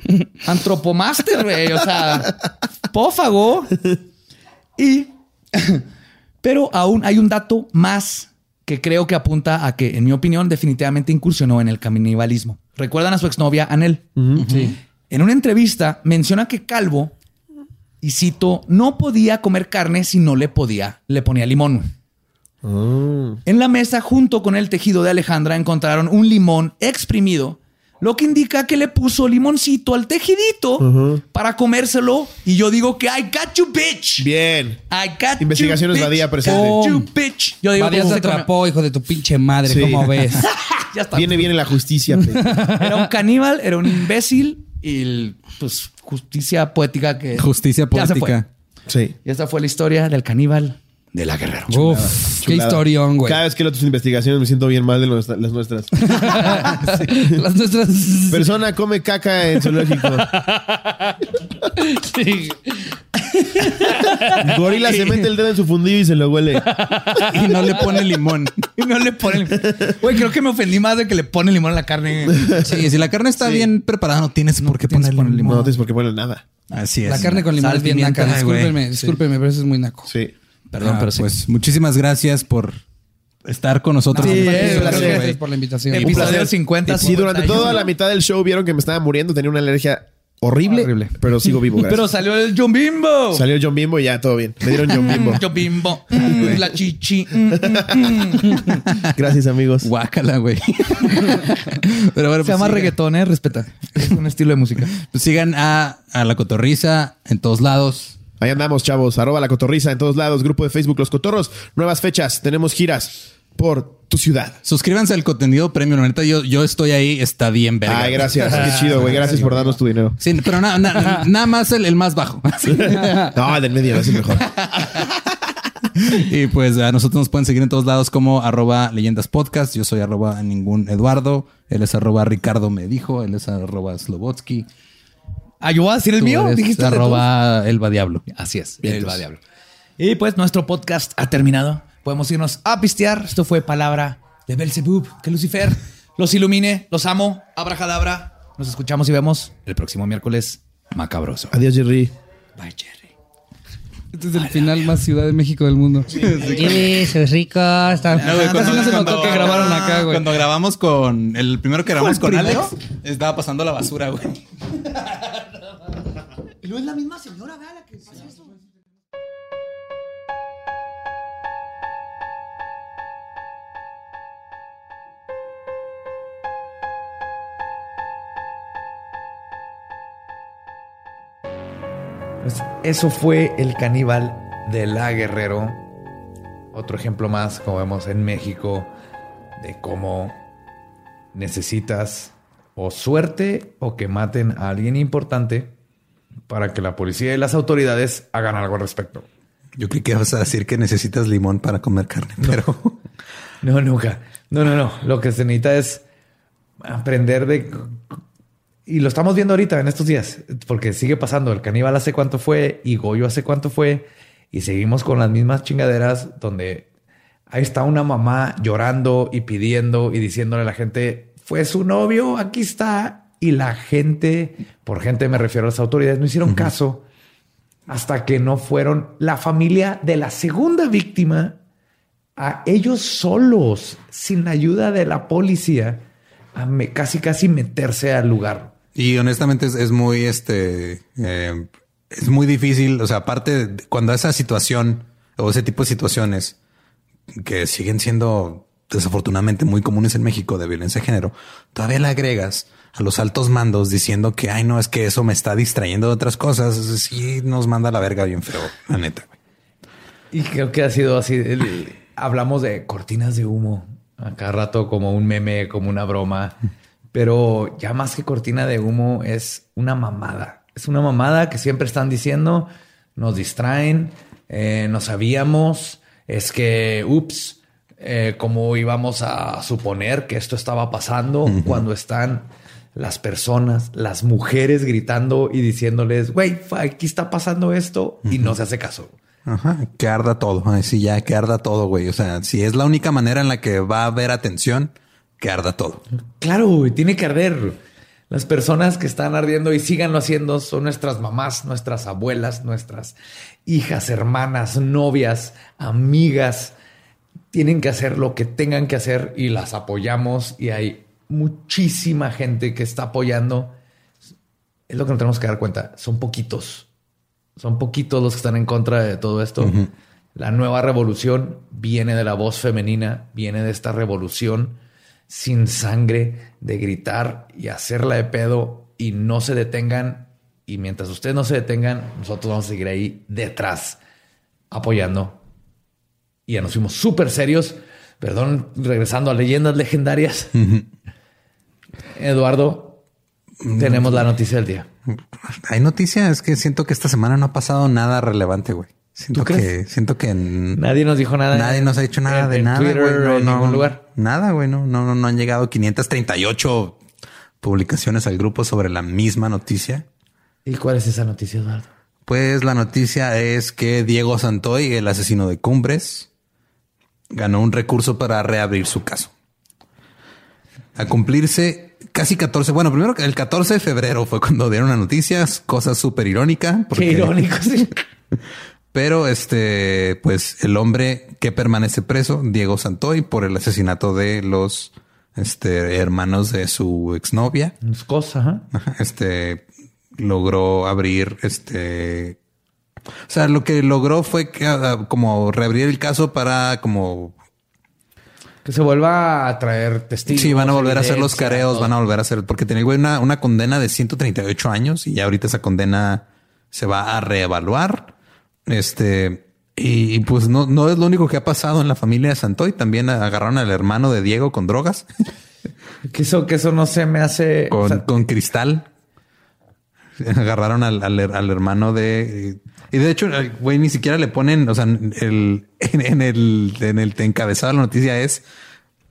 Antropomaster, güey. O sea, pófago. Y. <laughs> Pero aún hay un dato más que creo que apunta a que, en mi opinión, definitivamente incursionó en el canibalismo. ¿Recuerdan a su exnovia Anel? Sí. En una entrevista menciona que Calvo, y cito, no podía comer carne si no le podía, le ponía limón. En la mesa, junto con el tejido de Alejandra, encontraron un limón exprimido, lo que indica que le puso limoncito al tejidito para comérselo. Y yo digo que I got you, bitch. Bien. I got Investigaciones you, bitch. Badía presente. Got you, bitch. Yo digo Badía se atrapó, hijo de tu pinche madre. Sí. ¿Cómo ves? <laughs> Ya está. Viene bien en la justicia. <laughs> Era un caníbal, era un imbécil y pues justicia poética que Justicia ya se política. Sí. Y esta fue la historia del caníbal de la Guerrero. Uf, qué Chulada. historión, güey. Cada vez que leo tus investigaciones me siento bien mal de nuestra- las nuestras. <laughs> Las nuestras. Persona come caca en zoológico. Sí. Gorila se mete el dedo en su fundillo y se lo huele. Y no le pone limón. Y no le ponen. Güey, creo que me ofendí más de que le ponen limón a la carne. Sí, si la carne está bien preparada, no tienes por qué tienes ponerle limón. No tienes por qué poner nada. Así es. La carne con limón Sal, es bien naca. ay, güey. Discúlpeme, discúlpeme, pero eso es muy naco. Sí. Perdón, Ah, pero sí. Pues muchísimas gracias por estar con nosotros. Sí, eh, placer. Gracias por la invitación. Episodio Un placer. 50. Si durante 51. toda la mitad del show vieron que me estaba muriendo, tenía una alergia horrible, Horrible. pero sigo vivo. <laughs> gracias. Pero salió el John Bimbo. Salió el John Bimbo y ya todo bien. Me dieron John Bimbo. <laughs> John Bimbo. Mm, la chichi. <laughs> Mm, mm, mm. Gracias, amigos. Guácala, güey. Pero bueno, Se llama pues, sigan- reggaetón, eh. Respeta. Es un estilo de música. pues sigan a, a La Cotorriza en todos lados. Ahí andamos, chavos. Arroba la cotorriza en todos lados. Grupo de Facebook Los Cotorros. Nuevas fechas. Tenemos giras por tu ciudad. Suscríbanse al contenido premium. La neta, yo, yo estoy ahí. Está bien, verga. Ay, gracias. Qué <laughs> chido, güey. Gracias por darnos tu dinero. Sí, pero na- na- nada más el, el más bajo. <laughs> No, del medio, es el mejor. <laughs> y pues a nosotros nos pueden seguir en todos lados como arroba leyendas podcast. Yo soy arroba ningún Eduardo. Él es arroba Ricardo me dijo. Él es arroba Slobotsky. Ah, yo voy a decir el Tú mío. eres Dijiste arroba Elba Diablo. Así es. Bien, el pues. va diablo. Y pues nuestro podcast ha terminado. Podemos irnos a pistear. Esto fue palabra de Belzebub. Que Lucifer los ilumine. Los amo. Abracadabra. Nos escuchamos y vemos el próximo miércoles macabroso. Adiós, Jerry. Bye, Jerry. Este es el final más Ciudad de México del mundo. Eso es rico. Está... No, güey, Casi no se notó que grabaron acá, güey. Cuando grabamos con el primero que grabamos con Alex, estaba pasando la basura, güey. <laughs> No es la misma señora, vea la que hace eso. Pues eso fue el caníbal de la Guerrero. Otro ejemplo más, como vemos en México, de cómo necesitas o suerte o que maten a alguien importante para que la policía y las autoridades hagan algo al respecto. Yo creí que vas a decir que necesitas limón para comer carne, pero <laughs> No, nunca. No, no, no. Lo que se necesita es aprender de... Y lo estamos viendo ahorita en estos días, porque sigue pasando. El caníbal hace cuánto fue y Goyo hace cuánto fue. Y seguimos con las mismas chingaderas donde ahí está una mamá llorando y pidiendo y diciéndole a la gente, fue su novio, aquí está. Y la gente, por gente me refiero a las autoridades, no hicieron caso hasta que no fueron la familia de la segunda víctima a ellos solos, sin la ayuda de la policía, a me- casi casi meterse al lugar. Y honestamente es, es muy, este, eh, es muy difícil. O sea, aparte, de- cuando esa situación o ese tipo de situaciones que siguen siendo desafortunadamente muy comunes en México de violencia de género, todavía le agregas a los altos mandos diciendo que, ay, no, es que eso me está distrayendo de otras cosas. Sí, nos manda la verga bien feo, la neta. Y creo que ha sido así. hablamos de cortinas de humo a cada rato como un meme, como una broma. Pero ya más que cortina de humo es una mamada. Es una mamada que siempre están diciendo, nos distraen, eh, no sabíamos, es que, ups, eh, cómo íbamos a suponer que esto estaba pasando cuando están las personas, las mujeres gritando y diciéndoles, güey, aquí está pasando esto y no se hace caso. Ajá, que arda todo. Ay, sí, ya que arda todo, güey. O sea, si es la única manera en la que va a haber atención, que arda todo. Claro, güey, tiene que arder. Las personas que están ardiendo y síganlo haciendo son nuestras mamás, nuestras abuelas, nuestras hijas, hermanas, novias, amigas. Tienen que hacer lo que tengan que hacer y las apoyamos y hay muchísima gente que está apoyando. Es lo que nos tenemos que dar cuenta. Son poquitos. Son poquitos los que están en contra de todo esto. La nueva revolución viene de la voz femenina, viene de esta revolución sin sangre de gritar y hacerla de pedo y no se detengan. Y mientras ustedes no se detengan, nosotros vamos a seguir ahí detrás, apoyando. Y ya nos fuimos súper serios. Perdón, regresando a leyendas legendarias. Eduardo, tenemos la noticia del día. Hay noticias es que siento que esta semana no ha pasado nada relevante, güey. Siento ¿Tú que, crees? siento que Nadie nos dijo nada. nadie nos ha dicho nada en- de en nada, Twitter, güey. No, en no, ningún lugar. Nada, güey. No, no, no, no han llegado 538 publicaciones al grupo sobre la misma noticia. ¿Y cuál es esa noticia, Eduardo? Pues la noticia es que Diego Santoy, el asesino de Cumbres, ganó un recurso para reabrir su caso. A cumplirse casi 14, bueno, primero que el 14 de febrero fue cuando dieron las noticias, cosa súper irónica. Qué irónico, sí. <laughs> Pero este, pues el hombre que permanece preso, Diego Santoy, por el asesinato de los este, hermanos de su exnovia, Es cosa, ajá. Ajá, este logró abrir este o sea lo que logró fue que, ah, como reabrir el caso para como Que se vuelva a traer testigos. sí van a volver a hacer los careos van a volver a hacer porque tenía una, una condena de 138 años y ya ahorita esa condena se va a reevaluar este y, y, pues no, no es lo único que ha pasado en la familia de Santoy. También agarraron al hermano de Diego con drogas, Que eso, que eso no se me hace. con, o sea, con cristal. <laughs> Agarraron al, al, al hermano de... Y de hecho, güey, ni siquiera le ponen, o sea, el, en, en el, en el encabezado de la noticia es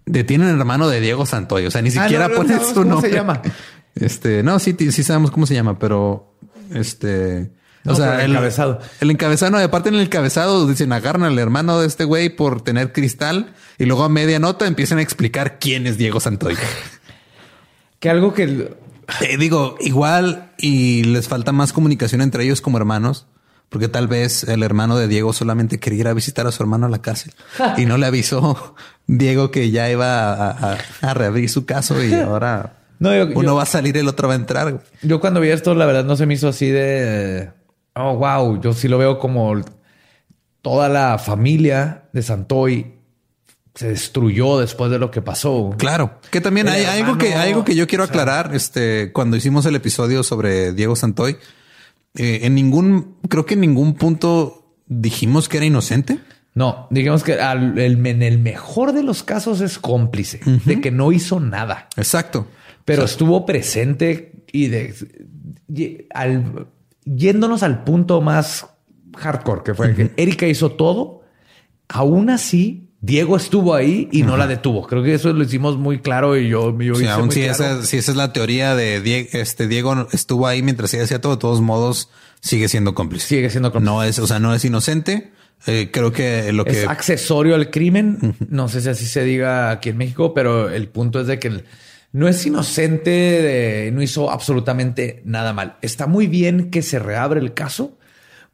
detienen al hermano de Diego Santoy. O sea, ni Ah, siquiera no, no ponen su cómo nombre. se llama. <laughs> Este, no, sí, sí sabemos cómo se llama, pero este, o sea, el encabezado. El encabezado, aparte en el encabezado dicen agarran al hermano de este güey por tener cristal y luego a media nota empiezan a explicar quién es Diego Santoy. Que algo que Eh, digo, igual y les falta más comunicación entre ellos como hermanos, porque tal vez el hermano de Diego solamente quería ir a visitar a su hermano a la cárcel <laughs> y no le avisó Diego que ya iba a, a- a reabrir su caso y ahora No, yo- uno yo- va a salir, el otro va a entrar. Yo cuando vi esto, la verdad no se me hizo así de, oh, wow, yo sí lo veo como toda la familia de Santoy se destruyó después de lo que pasó. Claro, que también hay algo que, hermano, algo que yo quiero o sea- aclarar. Este, cuando hicimos el episodio sobre Diego Santoy, eh, en ningún, creo que en ningún punto dijimos que era inocente. No, digamos que al- el- en el mejor de los casos es cómplice de que no hizo nada, Exacto. pero estuvo presente y de y al, yéndonos al punto más hardcore que fue que Erika hizo todo. Aún así, Diego estuvo ahí y no la detuvo. Creo que eso lo hicimos muy claro y yo, yo Sí, hice aún muy si claro. esa, si esa es la teoría de Diego, este Diego estuvo ahí mientras ella hacía todo, de todos modos sigue siendo cómplice. Sigue siendo cómplice. No es, o sea, no es inocente. Eh, creo que lo es que accesorio al crimen. No sé si así se diga aquí en México, pero el punto es de que no es inocente, de- no hizo absolutamente nada mal. Está muy bien que se reabre el caso,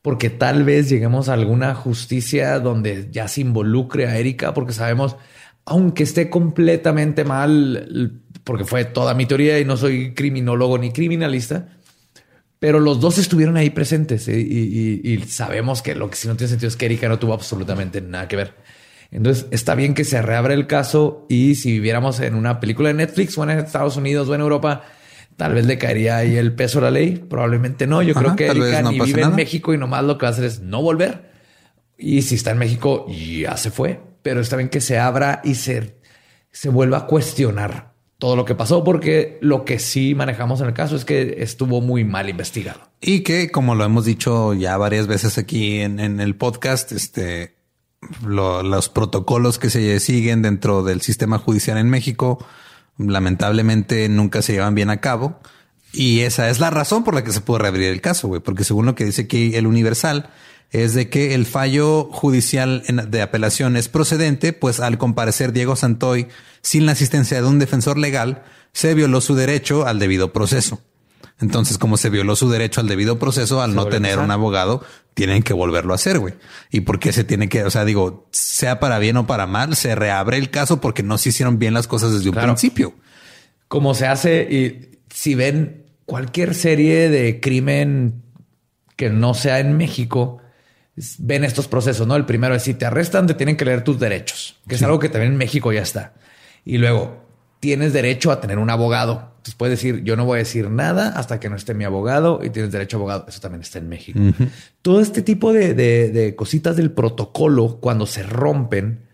porque tal vez lleguemos a alguna justicia donde ya se involucre a Erika, porque sabemos, aunque esté completamente mal, porque fue toda mi teoría y no soy criminólogo ni criminalista, pero los dos estuvieron ahí presentes ¿eh? y, sabemos que lo que sí no tiene sentido es que Erika no tuvo absolutamente nada que ver. Entonces está bien que se reabra el caso y si viviéramos en una película de Netflix o en Estados Unidos o en Europa, tal vez le caería ahí el peso de la ley. Probablemente no. Yo Ajá, creo que Erika no ni vive en. México y nomás lo que va a hacer es no volver. Y si está en México, ya se fue. Pero está bien que se abra y se, se vuelva a cuestionar todo lo que pasó, porque lo que sí manejamos en el caso es que estuvo muy mal investigado. Y que, como lo hemos dicho ya varias veces aquí en, en el podcast, este, lo- los protocolos que se siguen dentro del sistema judicial en México, lamentablemente nunca se llevan bien a cabo. Y esa es la razón por la que se pudo reabrir el caso, güey, porque según lo que dice aquí el Universal, es de que el fallo judicial de apelación es procedente, pues al comparecer Diego Santoy sin la asistencia de un defensor legal, se violó su derecho al debido proceso. Entonces, como se violó su derecho al debido proceso, al no tener un abogado, tienen que volverlo a hacer, güey. ¿Y por qué se tiene que, o sea, digo, sea para bien o para mal, se reabre el caso porque no se hicieron bien las cosas desde un principio? como se hace y si ven cualquier serie de crimen que no sea en México, ven estos procesos, ¿no? El primero es si te arrestan, te tienen que leer tus derechos, que es algo que también en México ya está. Y luego tienes derecho a tener un abogado. Entonces puedes decir, yo no voy a decir nada hasta que no esté mi abogado y tienes derecho a abogado. Eso también está en México. Todo este tipo de, de- de cositas del protocolo, cuando se rompen,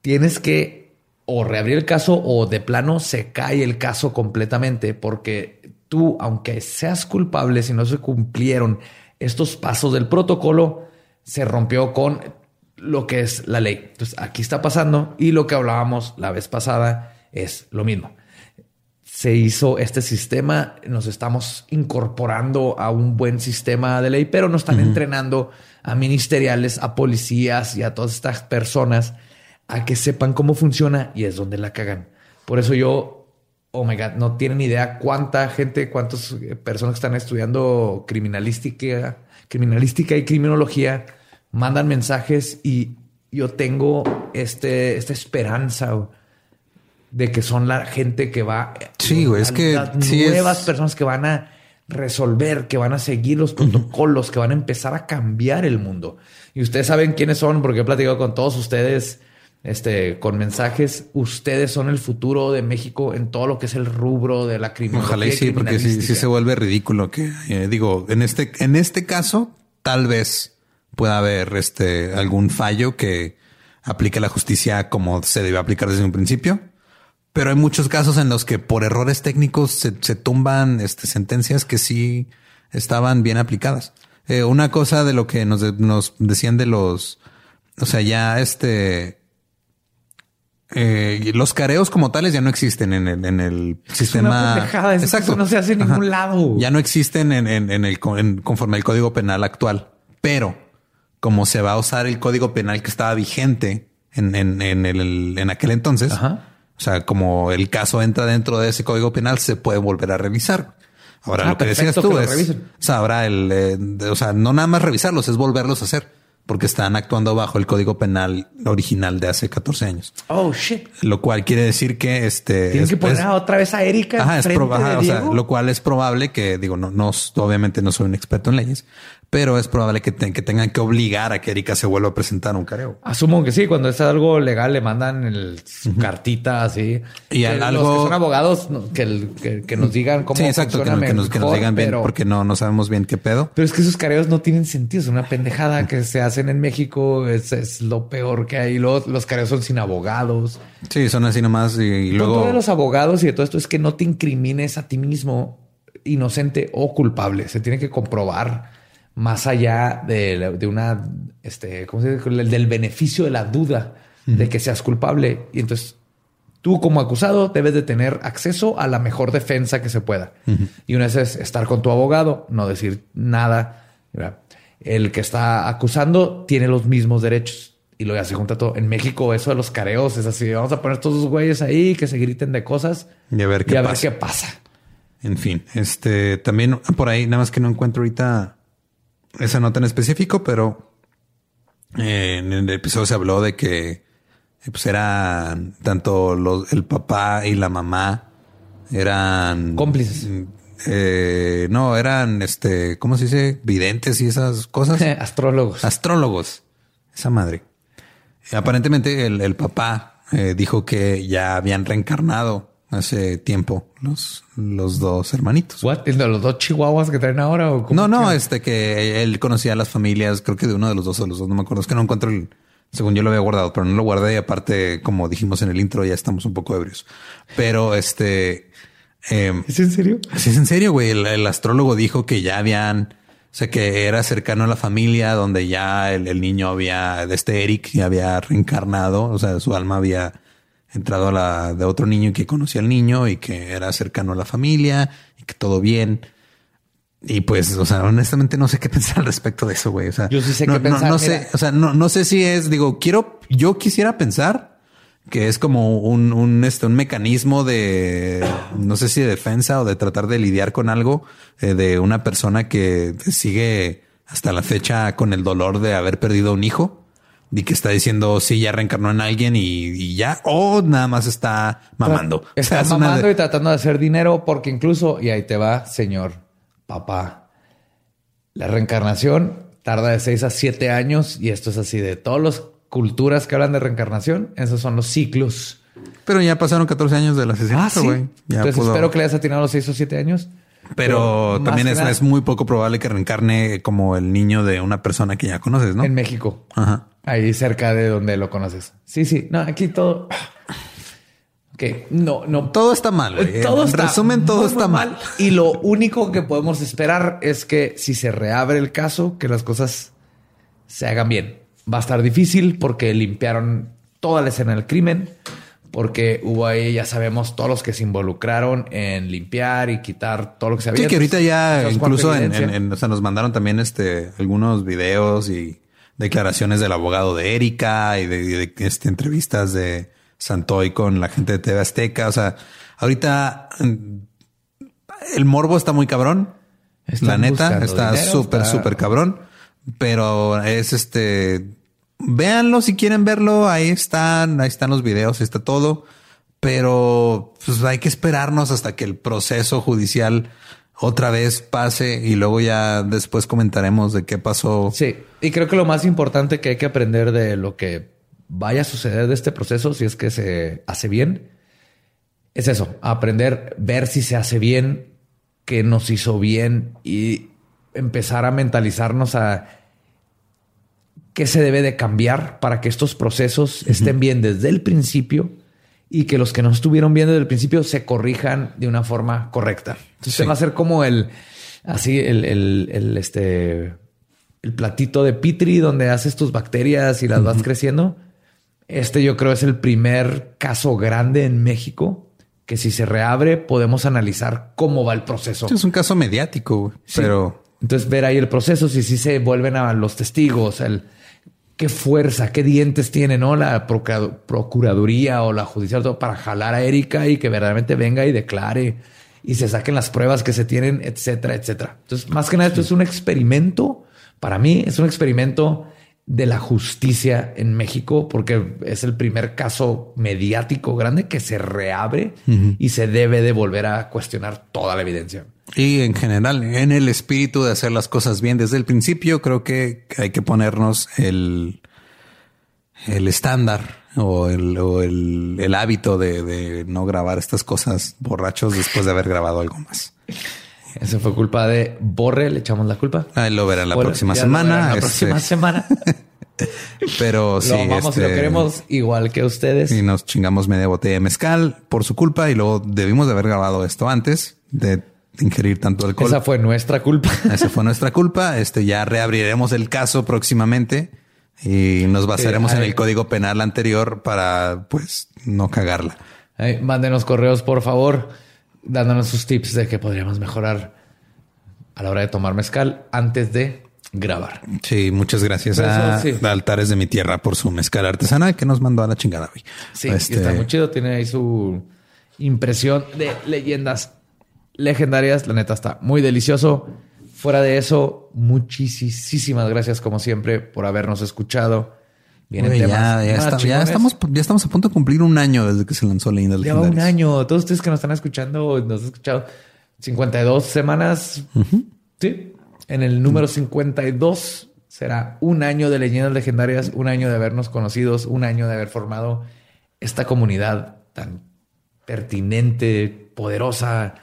tienes que o reabrir el caso o de plano se cae el caso completamente porque tú, aunque seas culpable, si no se cumplieron estos pasos del protocolo, se rompió con lo que es la ley. Entonces aquí está pasando y lo que hablábamos la vez pasada es lo mismo. Se hizo este sistema, nos estamos incorporando a un buen sistema de ley, pero nos están entrenando a ministeriales, a policías y a todas estas personas a que sepan cómo funciona y es donde la cagan. Por eso yo, oh my God, no tienen idea cuánta gente, cuántas eh, personas que están estudiando criminalística, criminalística y criminología mandan mensajes y yo tengo este, esta esperanza de que son la gente que va. Sí, güey, es que las sí es- nuevas personas que van a resolver, que van a seguir los protocolos, que van a empezar a cambiar el mundo. Y ustedes saben quiénes son, porque he platicado con todos ustedes, este, con mensajes. Ustedes son el futuro de México en todo lo que es el rubro de la criminología. Ojalá y sí, porque sí, sí se vuelve ridículo que eh, digo, en este, en este caso, tal vez pueda haber este algún fallo que aplique la justicia como se debe aplicar desde un principio. Pero hay muchos casos en los que por errores técnicos se, se tumban este, sentencias que sí estaban bien aplicadas. Eh, una cosa de lo que nos, de- nos decían de los, o sea, ya este, eh, los careos como tales ya no existen en el, en el sistema. eso no se hace en ningún lado. Ya no existen en, en- en el, conforme al código penal actual. Pero como se va a usar el código penal que estaba vigente en, en, en el, en aquel entonces, Ajá. O sea, como el caso entra dentro de ese código penal, se puede volver a revisar. Ahora Ah, lo que decías tú que es, o sea, ahora el, eh, de- o sea, no nada más revisarlos, es volverlos a hacer porque están actuando bajo el código penal original de hace 14 años. Oh, shit. Lo cual quiere decir que este Tienen es- que poner es- a otra vez a Erika. Ajá, es enfrente proba- ajá, de o sea, Diego. lo cual es probable que, digo, no, no, obviamente no soy un experto en leyes, pero es probable que, te- que tengan que obligar a que Erika se vuelva a presentar un careo. Asumo que sí, cuando es algo legal le mandan el, su cartita así. Y Que al- los algo- que son abogados que, el- que, que nos digan cómo Sí, exacto, que, funciona nos- que nos, que nos mejor, digan bien, pero- porque no, no sabemos bien qué pedo. Pero es que esos careos no tienen sentido. Es una pendejada que se hacen en México. Es, es lo peor que hay. Luego, los careos son sin abogados. Sí, son así nomás y, y luego... punto de los abogados y de todo esto es que no te incrimines a ti mismo inocente o culpable. Se tiene que comprobar más allá de, de una, este, ¿cómo se dice? El- Del beneficio de la duda de que seas culpable. Y entonces tú como acusado debes de tener acceso a la mejor defensa que se pueda. Y una vez es estar con tu abogado, no decir nada. El que está acusando tiene los mismos derechos. Y lo ya se junta todo. En México, eso de los careos es así. Vamos a poner todos los güeyes ahí que se griten de cosas Y a ver qué y a ver pasa. qué pasa. En fin, este también por ahí, nada más que no encuentro ahorita esa nota en específico, pero eh, en el episodio se habló de que eh, pues eran tanto los, el papá y la mamá eran Cómplices. eh, no, eran este, ¿cómo se dice? Videntes y esas cosas. <laughs> Astrólogos. Astrólogos. Esa madre. Aparentemente el, el papá eh, dijo que ya habían reencarnado hace tiempo los, los dos hermanitos. What? ¿El de los dos chihuahuas que traen ahora? ¿O No, no, que- este que él conocía a las familias, creo que de uno de los dos o los dos, no me acuerdo. Es que no encuentro el, según yo lo había guardado, pero no lo guardé. Y aparte, como dijimos en el intro, ya estamos un poco ebrios. Pero este, eh, ¿Es en serio? Sí, es en serio, güey. El, el astrólogo dijo que ya habían, o sea, que era cercano a la familia donde ya el, el niño había, de este Eric, ya había reencarnado, o sea, su alma había entrado a la de otro niño y que conocía al niño y que era cercano a la familia y que todo bien. Y pues, o sea, honestamente no sé qué <laughs> pensar al respecto de eso, güey. O sea, Yo sí sé no, qué no- pensar, No, mira. sé, o sea, no, no sé si es, digo, quiero, yo quisiera pensar que es como un, un, este, un mecanismo de, no sé si de defensa o de tratar de lidiar con algo eh, de una persona que sigue hasta la fecha con el dolor de haber perdido un hijo y que está diciendo sí, ya reencarnó en alguien y, y ya, o nada más está mamando. O sea, Está mamando de- y tratando de hacer dinero porque incluso, y ahí te va, señor papá, la reencarnación tarda de 6 a 7 años y esto es así de todas las culturas que hablan de reencarnación, esos son los ciclos. Pero ya pasaron 14 años del asesinato, güey. Ya Entonces pudo- espero que le hayas atinado los 6 o 7 años. Pero más también es, es muy poco probable que reencarne como el niño de una persona que ya conoces, ¿no? en México. Ajá. Ahí cerca de donde lo conoces. Sí, sí. No, aquí todo. Ok, no, no. Todo está mal, güey. Todo en está resumen, todo muy, está muy mal. Y lo único que podemos esperar es que si se reabre el caso, que las cosas se hagan bien. Va a estar difícil porque limpiaron toda la escena del crimen, porque hubo ahí, ya sabemos, todos los que se involucraron en limpiar y quitar todo lo que se había. Sí, que ahorita ya incluso en, en- en- o sea, nos mandaron también este algunos videos y declaraciones del abogado de Erika y de, de- de, este, entrevistas de Santoy con la gente de TV Azteca. O sea, ahorita mm, el morbo está muy cabrón. Están la neta está súper, súper cabrón. Pero es este. Véanlo si quieren verlo. Ahí están, ahí están los videos, ahí está todo. Pero pues hay que esperarnos hasta que el proceso judicial otra vez pase y luego ya después comentaremos de qué pasó. Sí, y creo que lo más importante que hay que aprender de lo que vaya a suceder de este proceso, si es que se hace bien, es eso, aprender, ver si se hace bien, qué nos hizo bien y empezar a mentalizarnos a qué se debe de cambiar para que estos procesos estén bien desde el principio y que los que no estuvieron bien desde el principio se corrijan de una forma correcta. Entonces Sí. va a ser como el así el, el, el, este, el platito de Pitri donde haces tus bacterias y las vas creciendo. Este yo creo es el primer caso grande en México que si se reabre podemos analizar cómo va el proceso. Es un caso mediático, Sí. pero Entonces ver ahí el proceso, si sí se vuelven a los testigos, el qué fuerza, qué dientes tiene, ¿no? La procura- procuraduría o la judicial todo para jalar a Erika y que verdaderamente venga y declare y se saquen las pruebas que se tienen, etcétera, etcétera. Entonces, más que nada, esto es un experimento. Para mí es un experimento de la justicia en México porque es el primer caso mediático grande que se reabre y se debe de volver a cuestionar toda la evidencia. Y en general, en el espíritu de hacer las cosas bien desde el principio, creo que hay que ponernos el, el estándar o el, o el, el hábito de, de no grabar estas cosas borrachos después de haber grabado algo más. Eso fue culpa de Borre, le echamos la culpa. Ahí lo verán la Hola, próxima semana. La este, próxima semana. <laughs> Pero sí, lo amamos y lo este, queremos igual que ustedes. Y nos chingamos media botella de mezcal por su culpa y luego debimos de haber grabado esto antes de ingerir tanto alcohol. Esa fue nuestra culpa. <laughs> Esa fue nuestra culpa. Este ya reabriremos el caso próximamente y nos basaremos en el código penal anterior para pues no cagarla. Mándenos correos, por favor, dándonos sus tips de que podríamos mejorar a la hora de tomar mezcal antes de grabar. Sí, muchas gracias Eso, a sí. Altares de mi Tierra por su mezcal artesanal que nos mandó a la chingada hoy. Sí, Este, está muy chido. Tiene ahí su impresión de leyendas legendarias. La neta está muy delicioso. Fuera de eso, muchísimas gracias como siempre por habernos escuchado. Vienen Güey, temas ya, ya, más está- ya chingones. estamos, ya estamos a punto de cumplir un año desde que se lanzó Leyendas Ya va un año. Todos ustedes que nos están escuchando, nos han escuchado 52 semanas. Sí. En el número 52 será un año de leyendas legendarias, un año de habernos conocidos, un año de haber formado esta comunidad tan pertinente, poderosa,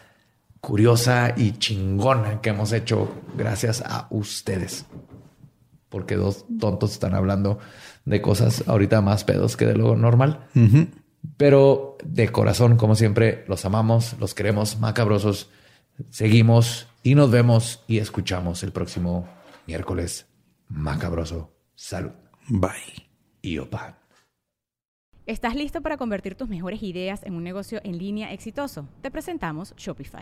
curiosa y chingona que hemos hecho gracias a ustedes. Porque dos tontos están hablando de cosas ahorita más pedos que de lo normal. Pero de corazón, como siempre, los amamos, los queremos macabrosos. Seguimos y nos vemos y escuchamos el próximo miércoles macabroso. Salud Bye. y opa. ¿Estás listo para convertir tus mejores ideas en un negocio en línea exitoso? Te presentamos Shopify.